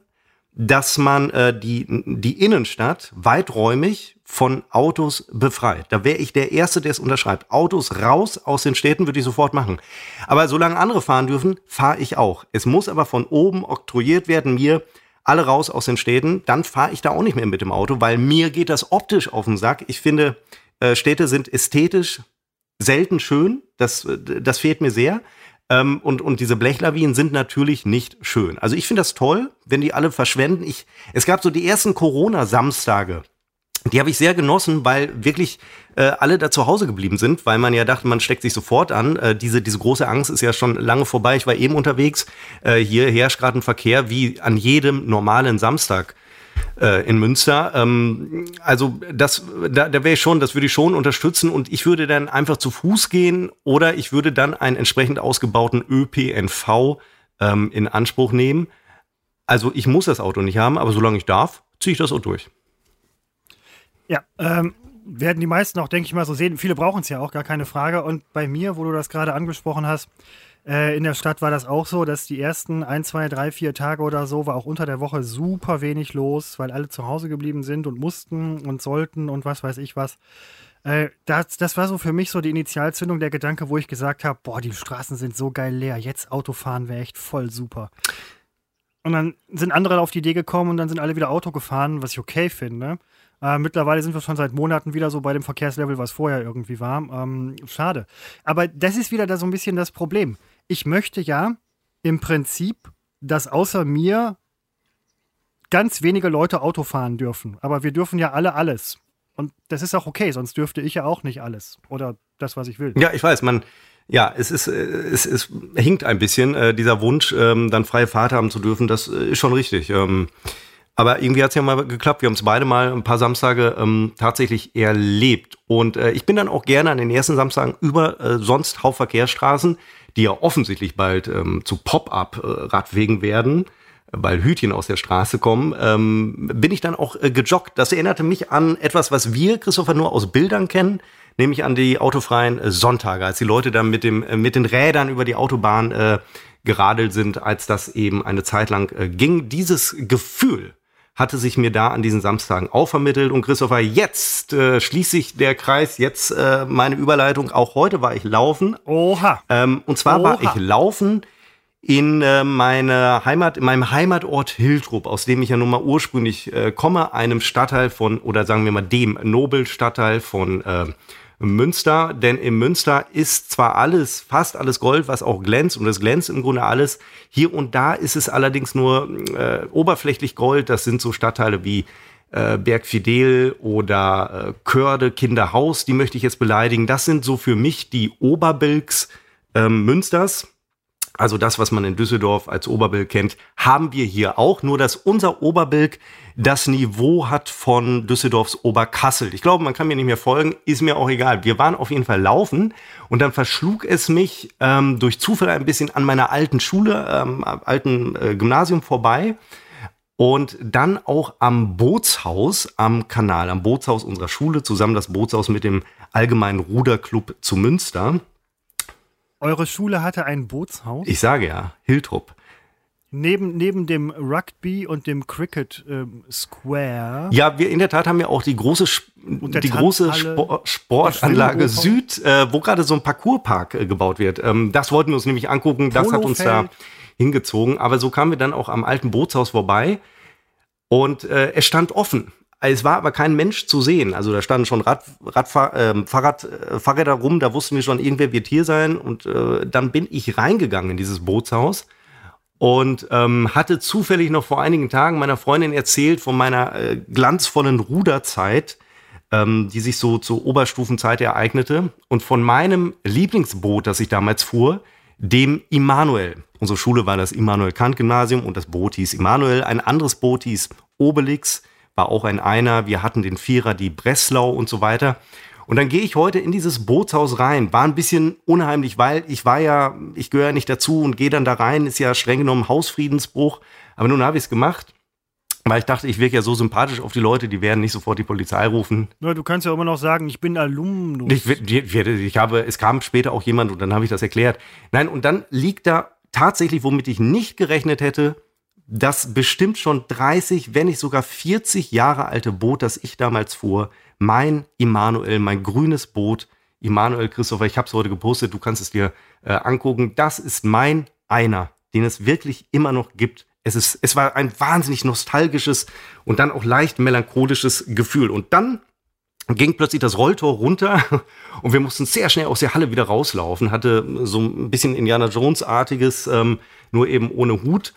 dass man äh, die, die Innenstadt weiträumig von Autos befreit. Da wäre ich der Erste, der es unterschreibt. Autos raus aus den Städten würde ich sofort machen. Aber solange andere fahren dürfen, fahre ich auch. Es muss aber von oben oktroyiert werden, mir alle raus aus den Städten, dann fahre ich da auch nicht mehr mit dem Auto, weil mir geht das optisch auf den Sack. Ich finde, äh, Städte sind ästhetisch selten schön. Das, das fehlt mir sehr. Ähm, und, und diese Blechlawinen sind natürlich nicht schön. Also ich finde das toll, wenn die alle verschwenden. Ich, es gab so die ersten Corona-Samstage. Die habe ich sehr genossen, weil wirklich äh, alle da zu Hause geblieben sind, weil man ja dachte, man steckt sich sofort an. Äh, diese, diese große Angst ist ja schon lange vorbei. Ich war eben unterwegs. Äh, hier herrscht gerade ein Verkehr wie an jedem normalen Samstag äh, in Münster. Ähm, also das, da, da wäre ich schon, das würde ich schon unterstützen und ich würde dann einfach zu Fuß gehen oder ich würde dann einen entsprechend ausgebauten ÖPNV ähm, in Anspruch nehmen. Also ich muss das Auto nicht haben, aber solange ich darf, ziehe ich das auch durch. Ja, ähm, werden die meisten auch, denke ich mal, so sehen. Viele brauchen es ja auch, gar keine Frage. Und bei mir, wo du das gerade angesprochen hast, äh, in der Stadt war das auch so, dass die ersten ein, zwei, drei, vier Tage oder so war auch unter der Woche super wenig los, weil alle zu Hause geblieben sind und mussten und sollten und was weiß ich was. Äh, das, das war so für mich so die Initialzündung, der Gedanke, wo ich gesagt habe, boah, die Straßen sind so geil leer, jetzt Autofahren wäre echt voll super. Und dann sind andere auf die Idee gekommen und dann sind alle wieder Auto gefahren, was ich okay finde. Äh, mittlerweile sind wir schon seit Monaten wieder so bei dem Verkehrslevel, was vorher irgendwie war. Ähm, schade. Aber das ist wieder da so ein bisschen das Problem ich möchte ja im Prinzip, dass außer mir ganz wenige Leute Auto fahren dürfen. Aber wir dürfen ja alle alles. Und das ist auch okay, sonst dürfte ich ja auch nicht alles. Oder das, was ich will. Ja, ich weiß, man, ja, es ist, äh, es, es hinkt ein bisschen, äh, dieser Wunsch, ähm, dann freie Fahrt haben zu dürfen, das äh, ist schon richtig. Ähm, aber irgendwie hat es ja mal geklappt. Wir haben es beide mal ein paar Samstage ähm, tatsächlich erlebt. Und äh, ich bin dann auch gerne an den ersten Samstagen über äh, sonst Hauptverkehrsstraßen die ja offensichtlich bald ähm, zu Pop-up-Radwegen werden, weil Hütchen aus der Straße kommen, ähm, bin ich dann auch äh, gejoggt. Das erinnerte mich an etwas, was wir, Christopher, nur aus Bildern kennen, nämlich an die autofreien äh, Sonntage, als die Leute dann mit, dem, äh, mit den Rädern über die Autobahn äh, geradelt sind, als das eben eine Zeit lang äh, ging. Dieses Gefühl hatte sich mir da an diesen Samstagen auch vermittelt. Und Christopher, jetzt äh, schließt sich der Kreis, jetzt äh, meine Überleitung. Auch heute war ich laufen. Oha. Ähm, und zwar Oha. war ich laufen in äh, meine Heimat, in meinem Heimatort Hiltrup, aus dem ich ja nun mal ursprünglich äh, komme, einem Stadtteil von, oder sagen wir mal dem Nobelstadtteil von äh, Münster, denn im Münster ist zwar alles, fast alles Gold, was auch glänzt, und es glänzt im Grunde alles. Hier und da ist es allerdings nur äh, oberflächlich Gold. Das sind so Stadtteile wie äh, Bergfidel oder äh, Körde, Kinderhaus, die möchte ich jetzt beleidigen. Das sind so für mich die Oberbilks äh, Münsters. Also das, was man in Düsseldorf als Oberbilk kennt, haben wir hier auch. Nur dass unser Oberbilk das Niveau hat von Düsseldorfs Oberkassel. Ich glaube, man kann mir nicht mehr folgen, ist mir auch egal. Wir waren auf jeden Fall laufen und dann verschlug es mich ähm, durch Zufall ein bisschen an meiner alten Schule, ähm, alten äh, Gymnasium vorbei. Und dann auch am Bootshaus am Kanal, am Bootshaus unserer Schule, zusammen das Bootshaus mit dem Allgemeinen Ruderclub zu Münster. Eure Schule hatte ein Bootshaus? Ich sage ja, Hiltrup. Neben, neben dem Rugby und dem Cricket ähm, Square. Ja, wir in der Tat haben ja auch die große, die große Sport, Sportanlage Süd, äh, wo gerade so ein Parcourspark äh, gebaut wird. Ähm, das wollten wir uns nämlich angucken. Das hat uns da hingezogen. Aber so kamen wir dann auch am alten Bootshaus vorbei und äh, es stand offen. Es war aber kein Mensch zu sehen. Also da standen schon Rad, Radfahr, äh, Fahrrad, äh, Fahrräder rum, da wussten wir schon, irgendwer wird hier sein. Und äh, dann bin ich reingegangen in dieses Bootshaus und ähm, hatte zufällig noch vor einigen Tagen meiner Freundin erzählt von meiner äh, glanzvollen Ruderzeit, ähm, die sich so zur Oberstufenzeit ereignete. Und von meinem Lieblingsboot, das ich damals fuhr, dem Immanuel. Unsere Schule war das Immanuel Kant Gymnasium und das Boot hieß Immanuel. Ein anderes Boot hieß Obelix war auch ein Einer. Wir hatten den Vierer, die Breslau und so weiter. Und dann gehe ich heute in dieses Bootshaus rein. War ein bisschen unheimlich, weil ich war ja, ich gehöre nicht dazu und gehe dann da rein, ist ja streng genommen Hausfriedensbruch. Aber nun habe ich es gemacht. Weil ich dachte, ich wirke ja so sympathisch auf die Leute, die werden nicht sofort die Polizei rufen. Ja, du kannst ja immer noch sagen, ich bin Alumnus. Ich, ich, ich habe, es kam später auch jemand und dann habe ich das erklärt. Nein, und dann liegt da tatsächlich, womit ich nicht gerechnet hätte, das bestimmt schon 30, wenn nicht sogar 40 Jahre alte Boot, das ich damals fuhr, mein Immanuel, mein grünes Boot, Immanuel Christopher, ich habe es heute gepostet, du kannst es dir äh, angucken. Das ist mein einer, den es wirklich immer noch gibt. Es, ist, es war ein wahnsinnig nostalgisches und dann auch leicht melancholisches Gefühl. Und dann ging plötzlich das Rolltor runter *laughs* und wir mussten sehr schnell aus der Halle wieder rauslaufen. Hatte so ein bisschen Indiana Jones-artiges, ähm, nur eben ohne Hut.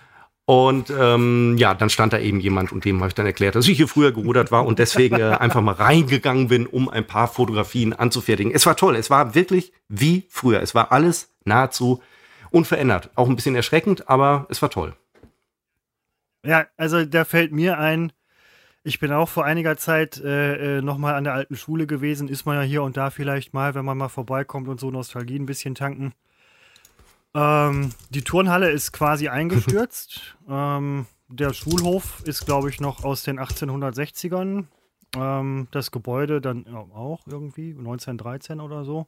Und ähm, ja, dann stand da eben jemand und dem habe ich dann erklärt, dass ich hier früher gerudert war und deswegen äh, *laughs* einfach mal reingegangen bin, um ein paar Fotografien anzufertigen. Es war toll, es war wirklich wie früher. Es war alles nahezu unverändert. Auch ein bisschen erschreckend, aber es war toll. Ja, also da fällt mir ein, ich bin auch vor einiger Zeit äh, äh nochmal an der alten Schule gewesen. Ist man ja hier und da vielleicht mal, wenn man mal vorbeikommt und so Nostalgie ein bisschen tanken. Ähm, die Turnhalle ist quasi eingestürzt. *laughs* ähm, der Schulhof ist, glaube ich, noch aus den 1860ern. Ähm, das Gebäude dann ja, auch irgendwie, 1913 oder so.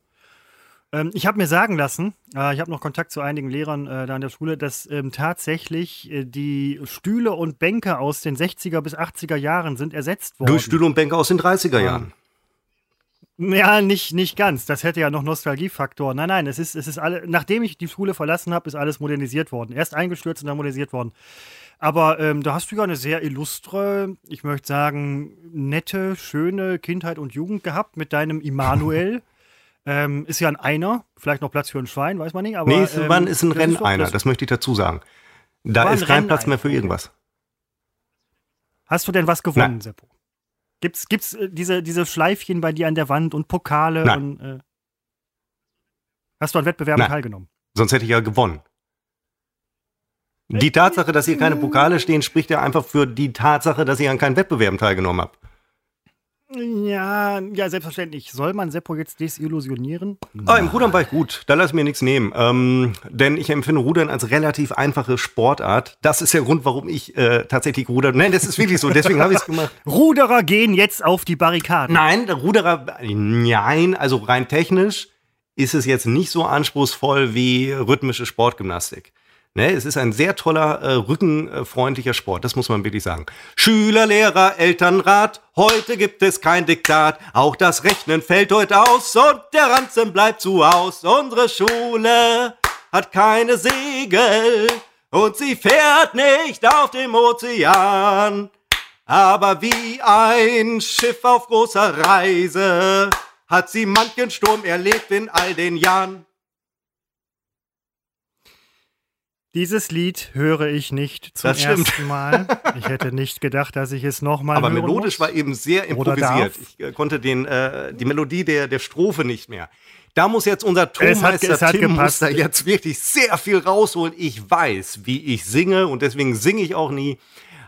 Ähm, ich habe mir sagen lassen, äh, ich habe noch Kontakt zu einigen Lehrern äh, da an der Schule, dass ähm, tatsächlich äh, die Stühle und Bänke aus den 60er bis 80er Jahren sind ersetzt worden. Durch Stühle und Bänke aus den 30er Jahren. Ja, nicht, nicht ganz. Das hätte ja noch Nostalgiefaktor. Nein, nein, es ist, es ist alle, nachdem ich die Schule verlassen habe, ist alles modernisiert worden. Erst eingestürzt und dann modernisiert worden. Aber ähm, da hast du ja eine sehr illustre, ich möchte sagen, nette, schöne Kindheit und Jugend gehabt mit deinem Immanuel. *laughs* Ähm, ist ja ein Einer, vielleicht noch Platz für ein Schwein, weiß man nicht. Aber, nee, es ähm, ist ein Renneiner, das, das, möchte ich dazu sagen. Da ist kein Platz mehr für irgendwas. Hast du denn was gewonnen, Nein. Seppo? Gibt's, gibt's äh, diese, diese Schleifchen bei dir an der Wand und Pokale Nein. und äh, Hast du an Wettbewerben Nein. teilgenommen? Sonst hätte ich ja gewonnen. Die Tatsache, dass hier keine Pokale stehen, spricht ja einfach für die Tatsache, dass ich an keinen Wettbewerben teilgenommen habe. Ja, ja, selbstverständlich. Soll man Seppo jetzt desillusionieren? Ah, im Rudern war ich gut. Da lass mir nichts nehmen. Ähm, denn ich empfinde Rudern als relativ einfache Sportart. Das ist der Grund, warum ich äh, tatsächlich rudern. Nein, das ist wirklich so. Deswegen habe ich es gemacht. *laughs* Ruderer gehen jetzt auf die Barrikaden. Nein, Ruderer, nein, also rein technisch ist es jetzt nicht so anspruchsvoll wie rhythmische Sportgymnastik. Ne, es ist ein sehr toller, äh, rückenfreundlicher Sport, das muss man wirklich sagen. Schüler, Lehrer, Elternrat, heute gibt es kein Diktat, auch das Rechnen fällt heute aus und der Ranzen bleibt zu Haus. Unsere Schule hat keine Segel und sie fährt nicht auf dem Ozean. Aber wie ein Schiff auf großer Reise hat sie manchen Sturm erlebt in all den Jahren. Dieses Lied höre ich nicht zum das ersten Mal. Ich hätte nicht gedacht, dass ich es nochmal höre. Aber melodisch muss. war eben sehr improvisiert. Ich äh, konnte den, äh, die Melodie der, der Strophe nicht mehr. Da muss jetzt unser Tonmeister Tim muss da jetzt wirklich sehr viel rausholen. Ich weiß, wie ich singe und deswegen singe ich auch nie.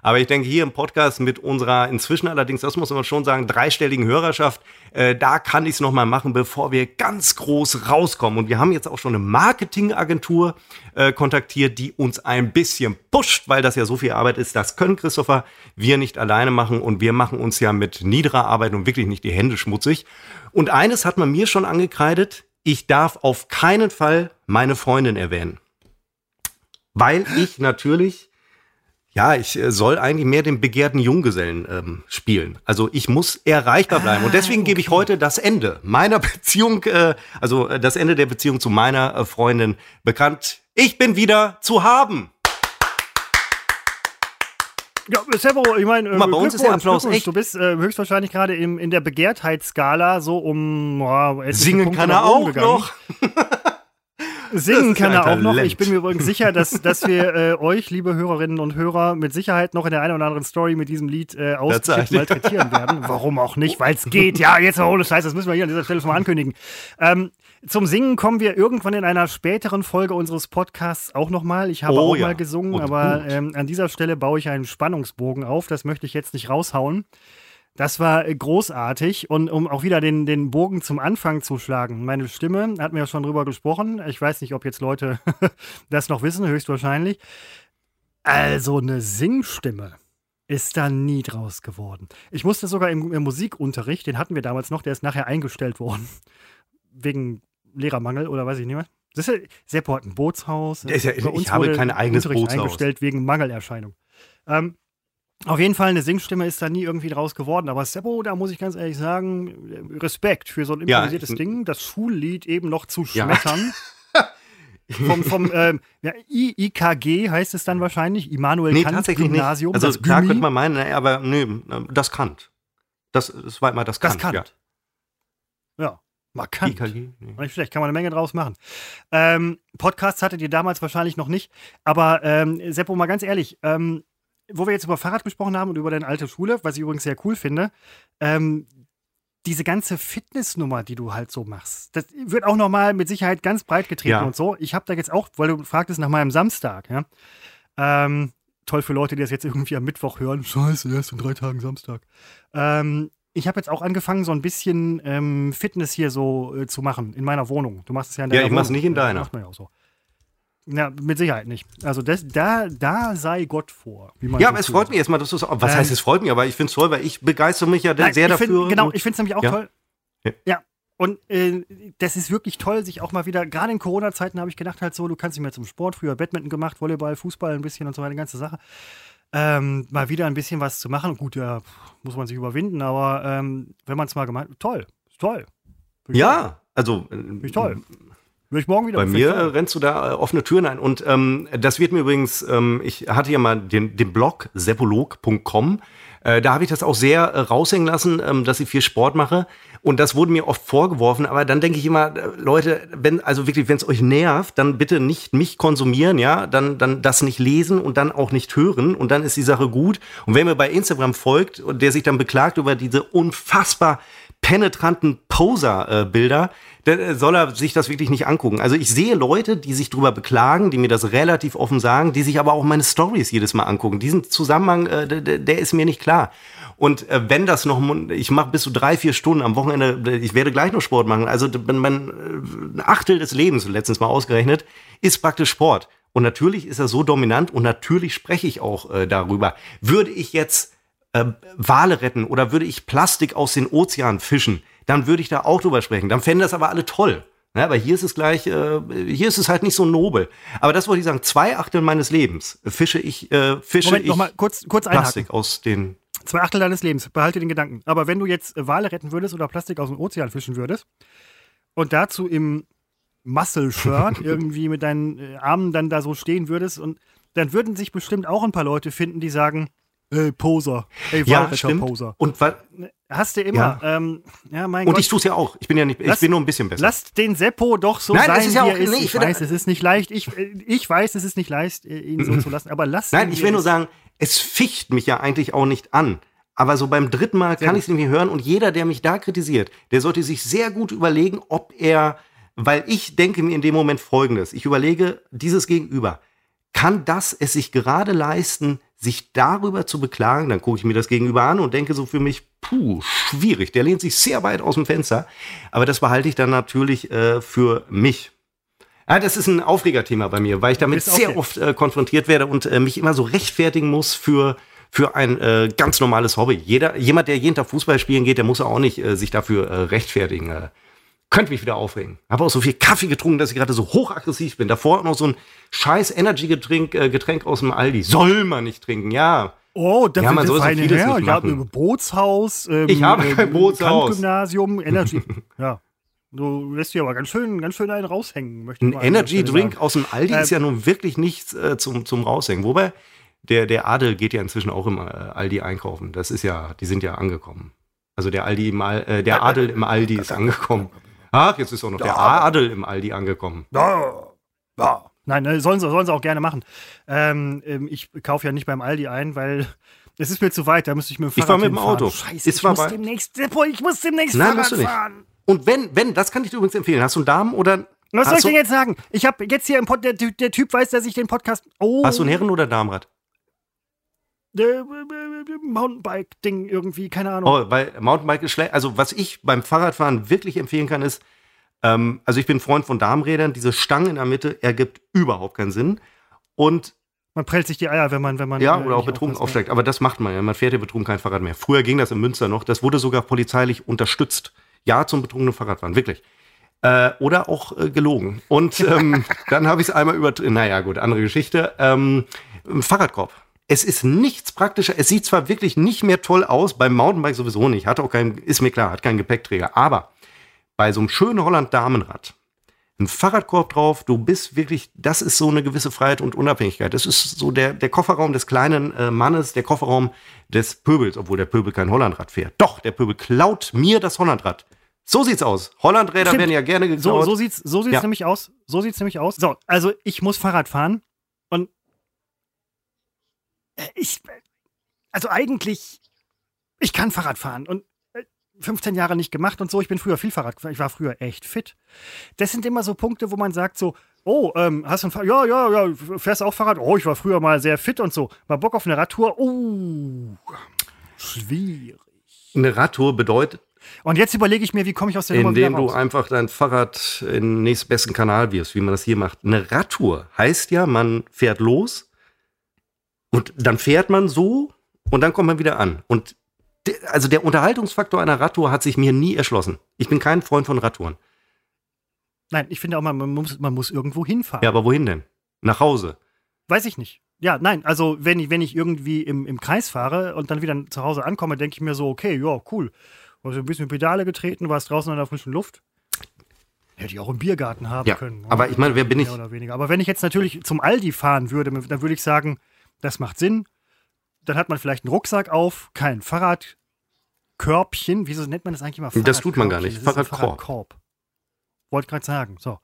Aber ich denke, hier im Podcast mit unserer inzwischen allerdings, das muss man schon sagen, dreistelligen Hörerschaft, äh, da kann ich es nochmal machen, bevor wir ganz groß rauskommen. Und wir haben jetzt auch schon eine Marketingagentur äh, kontaktiert, die uns ein bisschen pusht, weil das ja so viel Arbeit ist. Das können Christopher, wir nicht alleine machen und wir machen uns ja mit niederer Arbeit und wirklich nicht die Hände schmutzig. Und eines hat man mir schon angekreidet, ich darf auf keinen Fall meine Freundin erwähnen. Weil ich natürlich ja, ich äh, soll eigentlich mehr den begehrten Junggesellen ähm, spielen. Also ich muss erreichbar bleiben. Und deswegen ah, okay. gebe ich heute das Ende meiner *laughs* Beziehung, äh, also äh, das Ende der Beziehung zu meiner äh, Freundin bekannt. Ich bin wieder zu haben. Ja, Servo, ich meine, bei uns ist der Applaus echt. Du bist äh, höchstwahrscheinlich gerade in der Begehrtheitsskala so um oh, Singen kann er auch noch. *laughs* Singen kann er auch noch. Ich bin mir übrigens sicher, dass, dass wir äh, euch, liebe Hörerinnen und Hörer, mit Sicherheit noch in der einen oder anderen Story mit diesem Lied äh, ausgeschickt malträtieren werden. Warum auch nicht? Weil es geht. Ja, jetzt mal ohne Scheiß, das müssen wir hier an dieser Stelle schon mal ankündigen. Ähm, zum Singen kommen wir irgendwann in einer späteren Folge unseres Podcasts auch nochmal. Ich habe oh, auch ja. mal gesungen, und aber ähm, an dieser Stelle baue ich einen Spannungsbogen auf. Das möchte ich jetzt nicht raushauen. Das war äh, großartig. Und um auch wieder den, den Bogen zum Anfang zu schlagen, meine Stimme, hat mir ja schon drüber gesprochen. Ich weiß nicht, ob jetzt Leute *laughs* das noch wissen, höchstwahrscheinlich. Also eine Singstimme ist da nie draus geworden. Ich musste sogar im, im Musikunterricht, den hatten wir damals noch, der ist nachher eingestellt worden. *laughs* Wegen Lehrermangel oder weiß ich nicht mehr. Das ist ja, Seppo hat ein Bootshaus. Ja, ich habe kein eigenes Bootshaus. eingestellt wegen Mangelerscheinung. Ähm, auf jeden Fall, eine Singstimme ist da nie irgendwie draus geworden. Aber Seppo, da muss ich ganz ehrlich sagen, Respekt für so ein improvisiertes ja, Ding, das Schullied eben noch zu schmettern. Ja. *laughs* vom vom ähm, ja, IKG heißt es dann wahrscheinlich, Immanuel nee, Kant Gymnasium. Nicht. Also klar könnte man meinen, aber nee, das Kant. Das, das war immer das Kant. Das Kant. Ja. ja. Markant. IKG? Nee. Nicht schlecht, kann man eine Menge draus machen. Ähm, Podcasts hattet ihr damals wahrscheinlich noch nicht, aber ähm, Seppo, mal ganz ehrlich, ähm, wo wir jetzt über Fahrrad gesprochen haben und über deine alte Schule, was ich übrigens sehr cool finde, ähm, diese ganze Fitnessnummer, die du halt so machst, das wird auch nochmal mit Sicherheit ganz breit getreten ja. und so. Ich habe da jetzt auch, weil du fragtest nach meinem Samstag, ja. Ähm, toll für Leute, die das jetzt irgendwie am Mittwoch hören. Scheiße, erst in drei Tagen Samstag. Ähm, ich habe jetzt auch angefangen, so ein bisschen ähm, Fitness hier so äh, zu machen in meiner Wohnung. Du machst es ja in deiner Ja, ich mach's nicht in deiner. Das macht man ja auch so. Ja, mit Sicherheit nicht. Also das, da, da sei Gott vor. ja, aber es freut mich erstmal, dass du es auch. Was ähm, heißt, es freut mich, aber ich finde es toll, weil ich begeistere mich ja nein, sehr dafür. Find, genau, ich finde es nämlich auch ja. toll. Ja. ja. Und äh, das ist wirklich toll, sich auch mal wieder, gerade in Corona-Zeiten habe ich gedacht, halt so, du kannst nicht mehr zum Sport, früher Badminton gemacht, Volleyball, Fußball ein bisschen und so eine ganze Sache. Ähm, mal wieder ein bisschen was zu machen. Gut, ja, muss man sich überwinden, aber ähm, wenn man es mal gemacht toll, toll. Ja, also. Äh, toll. Ich morgen wieder Bei mir fahren. rennst du da äh, offene Türen ein. Und ähm, das wird mir übrigens, ähm, ich hatte ja mal den, den Blog seppolog.com. Äh, da habe ich das auch sehr äh, raushängen lassen, ähm, dass ich viel Sport mache. Und das wurde mir oft vorgeworfen. Aber dann denke ich immer, äh, Leute, wenn, also wirklich, wenn es euch nervt, dann bitte nicht mich konsumieren, ja, dann, dann das nicht lesen und dann auch nicht hören. Und dann ist die Sache gut. Und wer mir bei Instagram folgt und der sich dann beklagt über diese unfassbar penetranten Poser-Bilder, dann soll er sich das wirklich nicht angucken. Also ich sehe Leute, die sich drüber beklagen, die mir das relativ offen sagen, die sich aber auch meine Stories jedes Mal angucken. Diesen Zusammenhang, äh, der, der ist mir nicht klar. Und äh, wenn das noch, ich mache bis zu drei, vier Stunden am Wochenende, ich werde gleich noch Sport machen. Also mein äh, Achtel des Lebens, letztens mal ausgerechnet, ist praktisch Sport. Und natürlich ist er so dominant und natürlich spreche ich auch äh, darüber. Würde ich jetzt äh, Wale retten oder würde ich Plastik aus den Ozeanen fischen, dann würde ich da auch drüber sprechen. Dann fänden das aber alle toll. Ja, aber hier ist es gleich, äh, hier ist es halt nicht so nobel. Aber das wollte ich sagen, zwei Achtel meines Lebens fische ich, äh, fische Moment, ich noch mal kurz, kurz Plastik aus den. Zwei Achtel deines Lebens, behalte den Gedanken. Aber wenn du jetzt Wale retten würdest oder Plastik aus dem Ozean fischen würdest und dazu im Muscle-Shirt *laughs* irgendwie mit deinen äh, Armen dann da so stehen würdest und dann würden sich bestimmt auch ein paar Leute finden, die sagen, Ey, Poser. Ey, ja, stimmt. Poser. Und Hast du immer. Ja, ähm, ja mein Und Gott. ich tue es ja auch. Ich bin ja nicht, lass, ich bin nur ein bisschen besser. Lasst den Seppo doch so Nein, sein, ist ja wie er ist. Nee, ich, ich weiß, es ist nicht leicht. Ich, ich weiß, es ist nicht leicht, ihn so *laughs* zu lassen. Aber lasst Nein, ich will nur sagen, es ficht mich ja eigentlich auch nicht an. Aber so beim dritten Mal kann ich es nicht mehr hören. Und jeder, der mich da kritisiert, der sollte sich sehr gut überlegen, ob er, weil ich denke mir in dem Moment Folgendes. Ich überlege, dieses Gegenüber, kann das es sich gerade leisten, sich darüber zu beklagen, dann gucke ich mir das gegenüber an und denke so für mich, puh, schwierig. Der lehnt sich sehr weit aus dem Fenster. Aber das behalte ich dann natürlich äh, für mich. Ja, das ist ein Aufregerthema bei mir, weil ich damit sehr oft äh, konfrontiert werde und äh, mich immer so rechtfertigen muss für für ein äh, ganz normales Hobby. Jeder, jemand, der jeden Tag Fußball spielen geht, der muss auch nicht äh, sich dafür äh, rechtfertigen. Äh, könnte mich wieder aufregen. Habe auch so viel Kaffee getrunken, dass ich gerade so hochaggressiv bin. Davor noch so ein scheiß Energy-Getränk äh, Getränk aus dem Aldi. Soll man nicht trinken, ja. Oh, das ja, man soll so her. Ich habe ein Bootshaus. Ähm, ich habe kein ähm, Bootshaus. Gymnasium, Energy. *laughs* ja. Du lässt dir aber ganz schön, ganz schön einen raushängen. Möchte ein Energy-Drink aus dem Aldi ähm, ist ja nun wirklich nichts äh, zum, zum raushängen. Wobei, der, der Adel geht ja inzwischen auch im äh, Aldi einkaufen. Das ist ja, die sind ja angekommen. Also der Aldi im Al äh, der Adel im Aldi ist angekommen. *laughs* Ach, jetzt ist auch noch ja, der Adel im Aldi angekommen. Ja, ja. Nein, ne, sollen sie, sollen sie auch gerne machen. Ähm, ähm, ich kaufe ja nicht beim Aldi ein, weil es ist mir zu weit. Da müsste ich mit dem Fahrrad Ich war mit dem Auto. Scheiße, ich, muss demnächst, ich muss demnächst Nein, Fahrrad fahren. Und wenn, wenn, das kann ich dir übrigens empfehlen. Hast du einen Darm oder was soll ich denn jetzt sagen? Ich habe jetzt hier im Pod, der, der, Typ weiß, dass ich den Podcast. Oh. Hast du ein Herren- oder Darmrad? Mountainbike-Ding irgendwie, keine Ahnung. Oh, weil Mountainbike ist schlecht. Also, was ich beim Fahrradfahren wirklich empfehlen kann, ist, ähm, also ich bin Freund von Darmrädern. Diese Stange in der Mitte ergibt überhaupt keinen Sinn. Und man prellt sich die Eier, wenn man, wenn man. Ja, äh, oder auch betrunken aufsteigt. Aber das macht man ja. Man fährt ja betrunken kein Fahrrad mehr. Früher ging das in Münster noch. Das wurde sogar polizeilich unterstützt. Ja, zum betrunkenen Fahrradfahren. Wirklich. Äh, oder auch äh, gelogen. Und *laughs* ähm, dann habe ich es einmal über. Naja, gut, andere Geschichte. Ähm, Fahrradkorb Es ist nichts praktischer. Es sieht zwar wirklich nicht mehr toll aus, beim Mountainbike sowieso nicht. Hat auch kein, ist mir klar, hat keinen Gepäckträger. Aber bei so einem schönen Holland Damenrad, ein Fahrradkorb drauf, du bist wirklich, das ist so eine gewisse Freiheit und Unabhängigkeit. Das ist so der, der Kofferraum des kleinen äh, Mannes, der Kofferraum des Pöbels, obwohl der Pöbel kein Hollandrad fährt. Doch, der Pöbel klaut mir das Hollandrad. So sieht's aus. Hollandräder Stimmt. werden ja gerne So, geklaut. so sieht's, so sieht's Ja. nämlich aus. So sieht's nämlich aus. So, also ich muss Fahrrad fahren ich, also eigentlich, ich kann Fahrrad fahren und äh, 15 Jahre nicht gemacht und so. Ich bin früher viel Fahrrad gefahren. Ich war früher echt fit. Das sind immer so Punkte, wo man sagt so, oh, ähm, hast du ein Fahrrad? Ja, ja, ja, fährst du auch Fahrrad? Oh, ich war früher mal sehr fit und so. Mal Bock auf eine Radtour? Oh, schwierig. Eine Radtour bedeutet, Und jetzt überlege ich mir, wie komme ich aus der Nummer indem du einfach dein Fahrrad in den nächstbesten Kanal wirfst, wie man das hier macht. Eine Radtour heißt ja, man fährt los und dann fährt man so und dann kommt man wieder an. Und de, also der Unterhaltungsfaktor einer Radtour hat sich mir nie erschlossen. Ich bin kein Freund von Radtouren. Nein, ich finde auch, man, man, muss, man muss irgendwo hinfahren. Ja, aber wohin denn? Nach Hause. Weiß ich nicht. Ja, nein, also wenn ich, wenn ich irgendwie im, im Kreis fahre und dann wieder zu Hause ankomme, denke ich mir so, okay, ja, cool. Also ein bisschen Pedale getreten, warst draußen in der frischen Luft. Hätte ich auch im Biergarten haben Ja, können. aber ich meine, wer bin mehr ich? Oder weniger. Aber wenn ich jetzt natürlich zum Aldi fahren würde, dann würde ich sagen, das macht Sinn. Dann hat man vielleicht einen Rucksack auf, kein Fahrradkörbchen. Wieso nennt man das eigentlich immer Das tut man gar nicht. Fahrradkorb. Fahrradkorb. Wollte gerade sagen. So.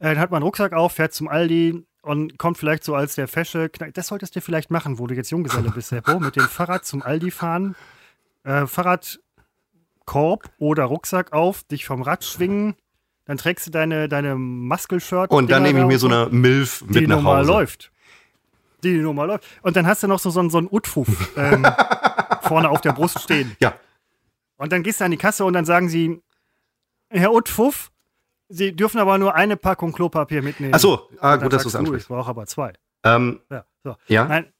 Äh, dann hat man einen Rucksack auf, fährt zum Aldi und kommt vielleicht so als der fesche Das solltest du vielleicht machen, wo du jetzt Junggeselle bist, Seppo. Mit dem Fahrrad zum Aldi fahren. Äh, Fahrradkorb oder Rucksack auf, dich vom Rad schwingen. Dann trägst du deine, deine Muscle-Shirt. Und dann nehme ich mir so eine Milf die mit nach normal Hause. läuft. Die normal läuft. Und dann hast du noch so, so, einen- so einen Utfuff ähm, *laughs* vorne auf der Brust stehen. Ja, Und dann gehst du an die Kasse und dann sagen sie, Herr Utfuff, Sie dürfen aber nur eine Packung Klopapier mitnehmen. Ach so, ah, gut, dass du es ansprichst. Ich brauche aber zwei. Ähm, Ja, so. ja. Nein.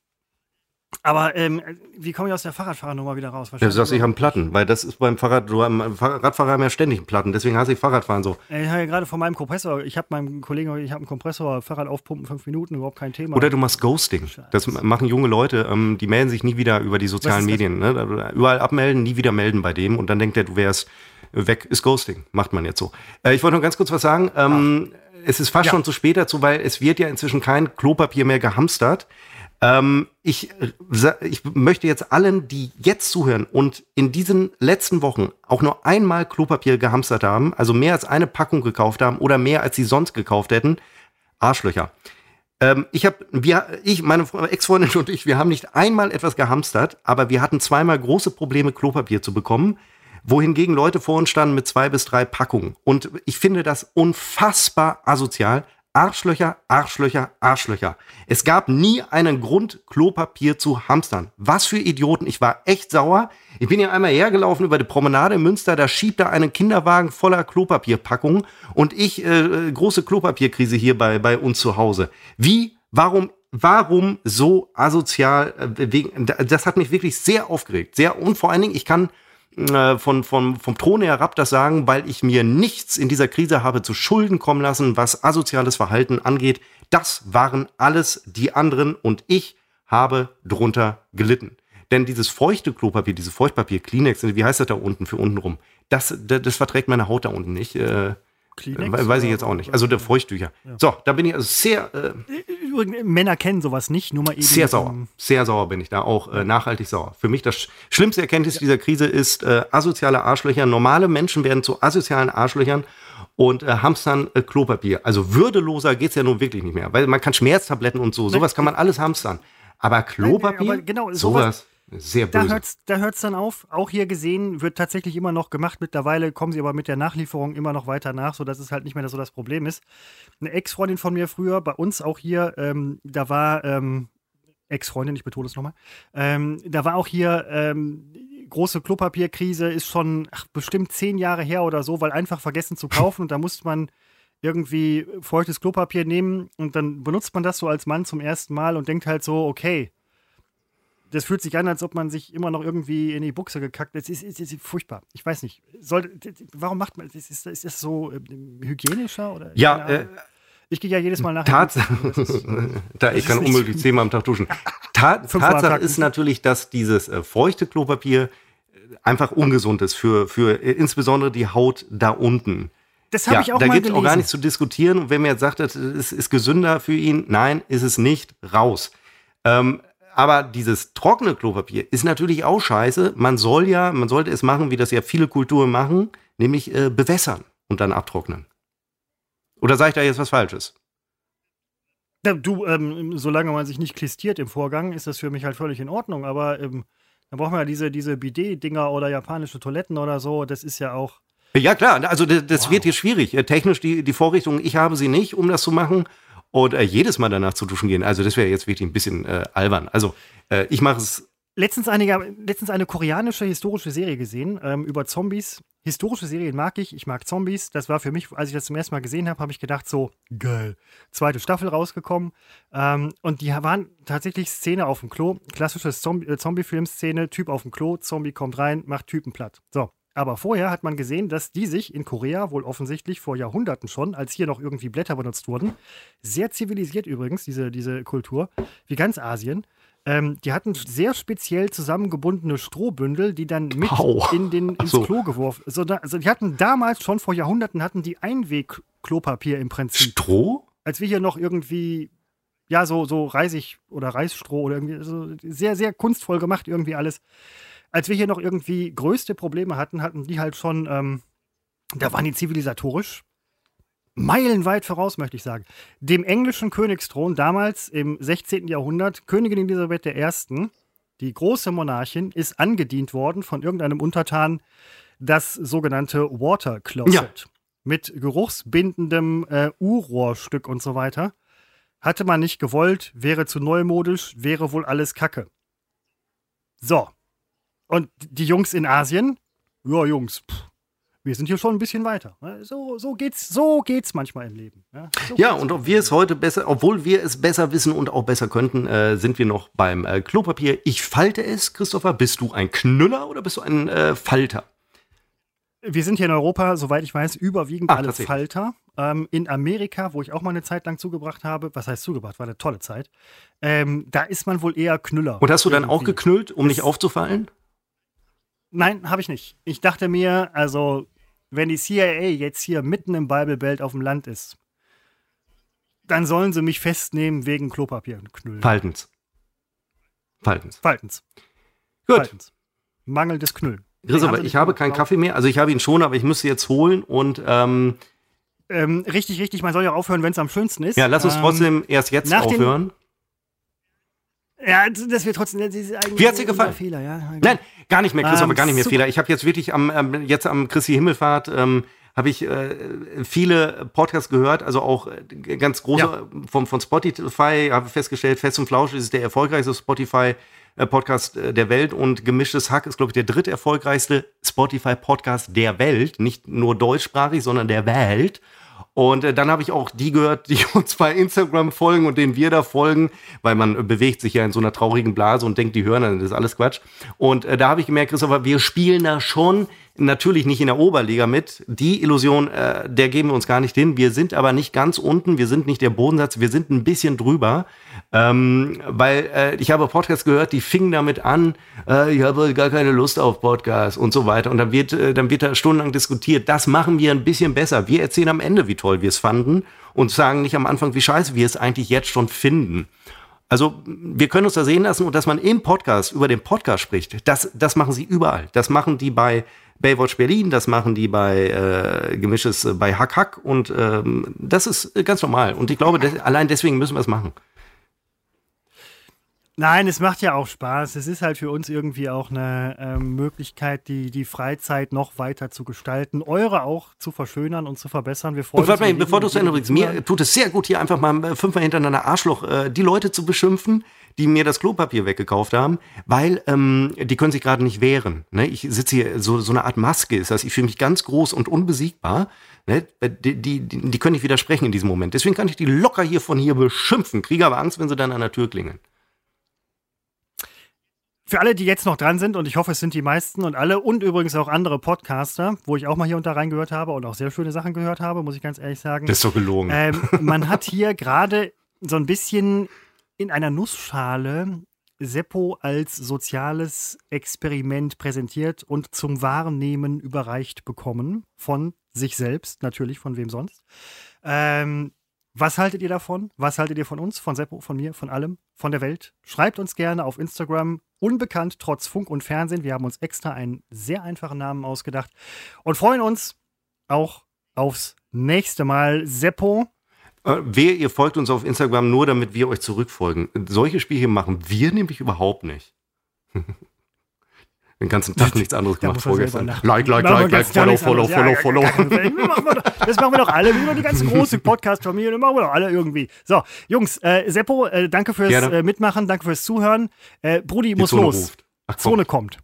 Aber ähm, wie komme ich aus der Fahrradfahrernummer wieder raus? Ja, Du sagst, ich habe einen Platten, weil das ist beim Fahrrad, du Radfahrer haben ja ständig einen Platten, deswegen hasse ich Fahrradfahren so. Ich habe ja gerade von meinem Kompressor, ich habe meinem Kollegen, ich habe einen Kompressor, Fahrrad aufpumpen, fünf Minuten, überhaupt kein Thema. Oder du machst Ghosting. Das machen junge Leute, ähm, die melden sich nie wieder über die sozialen? Medien. Ne? Überall abmelden, nie wieder melden bei dem und dann denkt er, du wärst weg. Ist Ghosting. Macht man jetzt so. Äh, ich wollte noch ganz kurz was sagen. Ähm, es ist fast Ja. schon zu spät dazu, weil es wird ja inzwischen kein Klopapier mehr gehamstert. Ähm, ich, ich möchte jetzt allen, die jetzt zuhören und in diesen letzten Wochen auch nur einmal Klopapier gehamstert haben, also mehr als eine Packung gekauft haben oder mehr als sie sonst gekauft hätten, Arschlöcher. Ähm, ich habe, wir, ich, meine Fre- Ex-Freundin und ich, wir haben nicht einmal etwas gehamstert, aber wir hatten zweimal große Probleme, Klopapier zu bekommen, wohingegen Leute vor uns standen mit zwei bis drei Packungen. Und ich finde das unfassbar asozial. Arschlöcher, Arschlöcher, Arschlöcher. Es gab nie einen Grund, Klopapier zu hamstern. Was für Idioten. Ich war echt sauer. Ich bin ja einmal hergelaufen über die Promenade in Münster, da schiebt da einen Kinderwagen voller Klopapierpackungen und ich, äh, große Klopapierkrise hier bei, bei uns zu Hause. Wie, warum, warum so asozial? Äh, das hat mich wirklich sehr aufgeregt. Sehr, und vor allen Dingen, ich kann äh, von, von, vom Throne herab das sagen, weil ich mir nichts in dieser Krise habe zu Schulden kommen lassen, was asoziales Verhalten angeht. Das waren alles die anderen und ich habe drunter gelitten. Denn dieses feuchte Klopapier, diese Feuchtpapier, Kleenex, wie heißt das da unten für unten rum? Das, das, das verträgt meine Haut da unten nicht. Äh, Kleenex we- weiß ich jetzt auch nicht. Also der Feuchttücher. So, da bin ich also sehr, äh, Übrigens, Männer kennen sowas nicht, nur mal eben. sehr sauer. Sehr sauer bin ich da, auch äh, nachhaltig sauer. Für mich das sch- schlimmste Erkenntnis dieser Krise ist äh, asoziale Arschlöcher. Normale Menschen werden zu asozialen Arschlöchern und äh, hamstern äh, Klopapier. Also würdeloser geht's ja nun wirklich nicht mehr. Weil man kann Schmerztabletten und so, sowas kann man alles hamstern. Aber Klopapier, aber genau, sowas- sowas, sehr Da böse. hört's, da hört's dann auf. Auch hier gesehen wird tatsächlich immer noch gemacht. Mittlerweile kommen sie aber mit der Nachlieferung immer noch weiter nach, sodass es halt nicht mehr so das Problem ist. Eine Ex-Freundin von mir früher, bei uns auch hier, ähm, da war ähm, Ex-Freundin, ich betone es nochmal, ähm, da war auch hier ähm, große Klopapierkrise, ist schon ach, bestimmt zehn Jahre her oder so, weil einfach vergessen zu kaufen und da musste man irgendwie feuchtes Klopapier nehmen und dann benutzt man das so als Mann zum ersten Mal und denkt halt so, okay, das fühlt sich an, als ob man sich immer noch irgendwie in die Buchse gekackt hat. Es ist, es ist furchtbar. Ich weiß nicht. Soll, warum macht man ist, ist, ist das so ähm, hygienischer? Oder? Ja, äh, ich gehe ja jedes Mal nach. Tats *laughs* da, ich ist kann unmöglich *laughs* zehnmal am Tag duschen. Ta Tatsache ist natürlich, dass dieses äh, feuchte Klopapier äh, einfach ungesund ist für, für äh, insbesondere die Haut da unten. Das habe ja, ich auch da mal gibt es auch gar nichts zu diskutieren. Und wenn mir jetzt sagt, es ist, ist gesünder für ihn, nein, ist es nicht, raus. Ähm, aber dieses trockene Klopapier ist natürlich auch scheiße. Man soll ja, man sollte es machen, wie das ja viele Kulturen machen, nämlich äh, bewässern und dann abtrocknen. Oder sage ich da jetzt was Falsches? Ja, du, ähm, solange man sich nicht klistiert im Vorgang, ist das für mich halt völlig in Ordnung. Aber ähm, dann braucht man ja diese, diese Bidet-Dinger oder japanische Toiletten oder so. Das ist ja auch. Ja, klar, also das, das Wow. wird hier schwierig. Äh, Technisch die, die Vorrichtung, ich habe sie nicht, um das zu machen. Und äh, jedes Mal danach zu duschen gehen, also das wäre jetzt wirklich ein bisschen äh, albern. Also äh, ich mache es, Letztens eine, ja, letztens eine koreanische historische Serie gesehen ähm, über Zombies. Historische Serien mag ich. Ich mag Zombies. Das war für mich, als ich das zum ersten Mal gesehen habe, habe ich gedacht, so geil. Zweite Staffel rausgekommen. Ähm, und die waren tatsächlich Szene auf dem Klo. Klassische äh, Zombie-Film-Szene. Typ auf dem Klo, Zombie kommt rein, macht Typen platt. So. Aber vorher hat man gesehen, dass die sich in Korea wohl offensichtlich vor Jahrhunderten schon, als hier noch irgendwie Blätter benutzt wurden, sehr zivilisiert übrigens, diese, diese Kultur, wie ganz Asien. Ähm, die hatten sehr speziell zusammengebundene Strohbündel, die dann mit Au. in den, ins so. Klo geworfen. So, da, also die hatten damals schon vor Jahrhunderten hatten die Einweg-Klopapier im Prinzip. Stroh? Als wir hier noch irgendwie, ja, so, so Reisig oder Reisstroh oder irgendwie, so sehr, sehr kunstvoll gemacht irgendwie alles. Als wir hier noch irgendwie größte Probleme hatten, hatten die halt schon, ähm, da waren die zivilisatorisch meilenweit voraus, möchte ich sagen. Dem englischen Königsthron damals im 16. Jahrhundert, Königin Elisabeth I., die große Monarchin, ist angedient worden von irgendeinem Untertan, das sogenannte Water Closet. Ja. Mit geruchsbindendem äh, Urrohrstück und so weiter. Hatte man nicht gewollt, wäre zu neumodisch, wäre wohl alles Kacke. So. Und die Jungs in Asien? Ja, Jungs, pff, wir sind hier schon ein bisschen weiter. ne? So, so geht's, so geht's manchmal im Leben. Ja, so Ja, und ob wir es heute besser, obwohl wir es besser wissen und auch besser könnten, äh, sind wir noch beim äh, Klopapier. Ich falte es, Christopher. Bist du ein Knüller oder bist du ein äh, Falter? Wir sind hier in Europa, soweit ich weiß, überwiegend Ach, alle. Falter. Ähm, in Amerika, wo ich auch mal eine Zeit lang zugebracht habe, was heißt zugebracht, war eine tolle Zeit, ähm, da ist man wohl eher Knüller. Und hast du dann auch Irgendwie. geknüllt, um nicht Das- aufzufallen? Nein, habe ich nicht. Ich dachte mir, also, wenn die CIA jetzt hier mitten im Bible Belt auf dem Land ist, dann sollen sie mich festnehmen wegen Klopapier und Knüllen. Faltens. Faltens. Faltens. Gut. Faltens. Mangel des Knüllen. Haben sie ich habe keinen Kaffee mehr. Also ich habe ihn schon, aber ich müsste jetzt holen. Und ähm, Ähm, richtig, richtig, man soll ja aufhören, wenn es am schönsten ist. ja, lass uns ähm, trotzdem erst jetzt aufhören. Ja, das wird trotzdem. Das ist eigentlich Wie hat's dir gefallen? Fehler, ja. Nein, gar nicht mehr, Christopher, Ähm, gar nicht mehr super. Fehler. Ich habe jetzt wirklich am, ähm, jetzt am Christi Himmelfahrt ähm, habe ich äh, viele Podcasts gehört, also auch äh, ganz große Ja. vom, von Spotify, habe festgestellt, Fest und Flausch ist der erfolgreichste Spotify äh, Podcast äh, der Welt und Gemischtes Hack ist, glaube ich, der dritte erfolgreichste Spotify Podcast der Welt, nicht nur deutschsprachig, sondern der Welt. Und äh, dann habe ich auch die gehört, die *laughs* uns bei Instagram folgen und denen wir da folgen, weil man äh, bewegt sich ja in so einer traurigen Blase und denkt, die hören, dann, das ist alles Quatsch. Und äh, da habe ich gemerkt, Christopher, wir spielen da schon natürlich nicht in der Oberliga mit. Die Illusion, äh, der geben wir uns gar nicht hin. Wir sind aber nicht ganz unten, wir sind nicht der Bodensatz, wir sind ein bisschen drüber. Ähm, weil äh, ich habe Podcasts gehört, die fingen damit an, äh, ich habe gar keine Lust auf Podcasts und so weiter. Und dann wird, äh, dann wird da stundenlang diskutiert. Das machen wir ein bisschen besser. Wir erzählen am Ende, wie toll wir es fanden und sagen nicht am Anfang, wie scheiße wir es eigentlich jetzt schon finden. Also wir können uns da sehen lassen und dass man im Podcast über den Podcast spricht, das, das machen sie überall. Das machen die bei Baywatch Berlin, das machen die bei äh, Gemisches äh, bei Hack Hack und ähm, das ist äh, ganz normal. Und ich glaube, des, allein deswegen müssen wir es machen. Nein, es macht ja auch Spaß. Es ist halt für uns irgendwie auch eine ähm, Möglichkeit, die, die Freizeit noch weiter zu gestalten, eure auch zu verschönern und zu verbessern. Wir freuen Und warte uns mal, bevor du es die mir tut es sehr gut, hier einfach mal äh, fünfmal hintereinander Arschloch äh, die Leute zu beschimpfen, die mir das Klopapier weggekauft haben, weil ähm, die können sich gerade nicht wehren. Ne? Ich sitze hier, so, so eine Art Maske ist das. Ich fühle mich ganz groß und unbesiegbar. Ne? Die, die, die, können nicht widersprechen in diesem Moment. Deswegen kann ich die locker hier von hier beschimpfen, kriege aber Angst, wenn sie dann an der Tür klingeln. Für alle, die jetzt noch dran sind, und ich hoffe, es sind die meisten und alle, und übrigens auch andere Podcaster, wo ich auch mal hier und da reingehört habe und auch sehr schöne Sachen gehört habe, muss ich ganz ehrlich sagen. ist doch gelogen. Ähm, man hat *laughs* hier gerade so ein bisschen in einer Nussschale Seppo als soziales Experiment präsentiert und zum Wahrnehmen überreicht bekommen. Von sich selbst, natürlich, von wem sonst. Ähm, was haltet ihr davon? Was haltet ihr von uns, von Seppo, von mir, von allem, von der Welt? Schreibt uns gerne auf Instagram, unbekannt trotz Funk und Fernsehen. Wir haben uns extra einen sehr einfachen Namen ausgedacht und freuen uns auch aufs nächste Mal. Seppo. Äh, wer, ihr folgt uns auf Instagram nur, damit wir euch zurückfolgen. Solche Spiele machen wir nämlich überhaupt nicht. *laughs* den ganzen Tag nichts anderes gemacht vorgestern. Like, like, like, like, follow, follow, follow, follow. Das machen wir doch alle, wie die ganze große *laughs* Podcast-Familie, das machen wir doch alle irgendwie. So, Jungs, äh, Seppo, äh, danke fürs Mitmachen, danke fürs Zuhören. Brudi muss los. Zone kommt.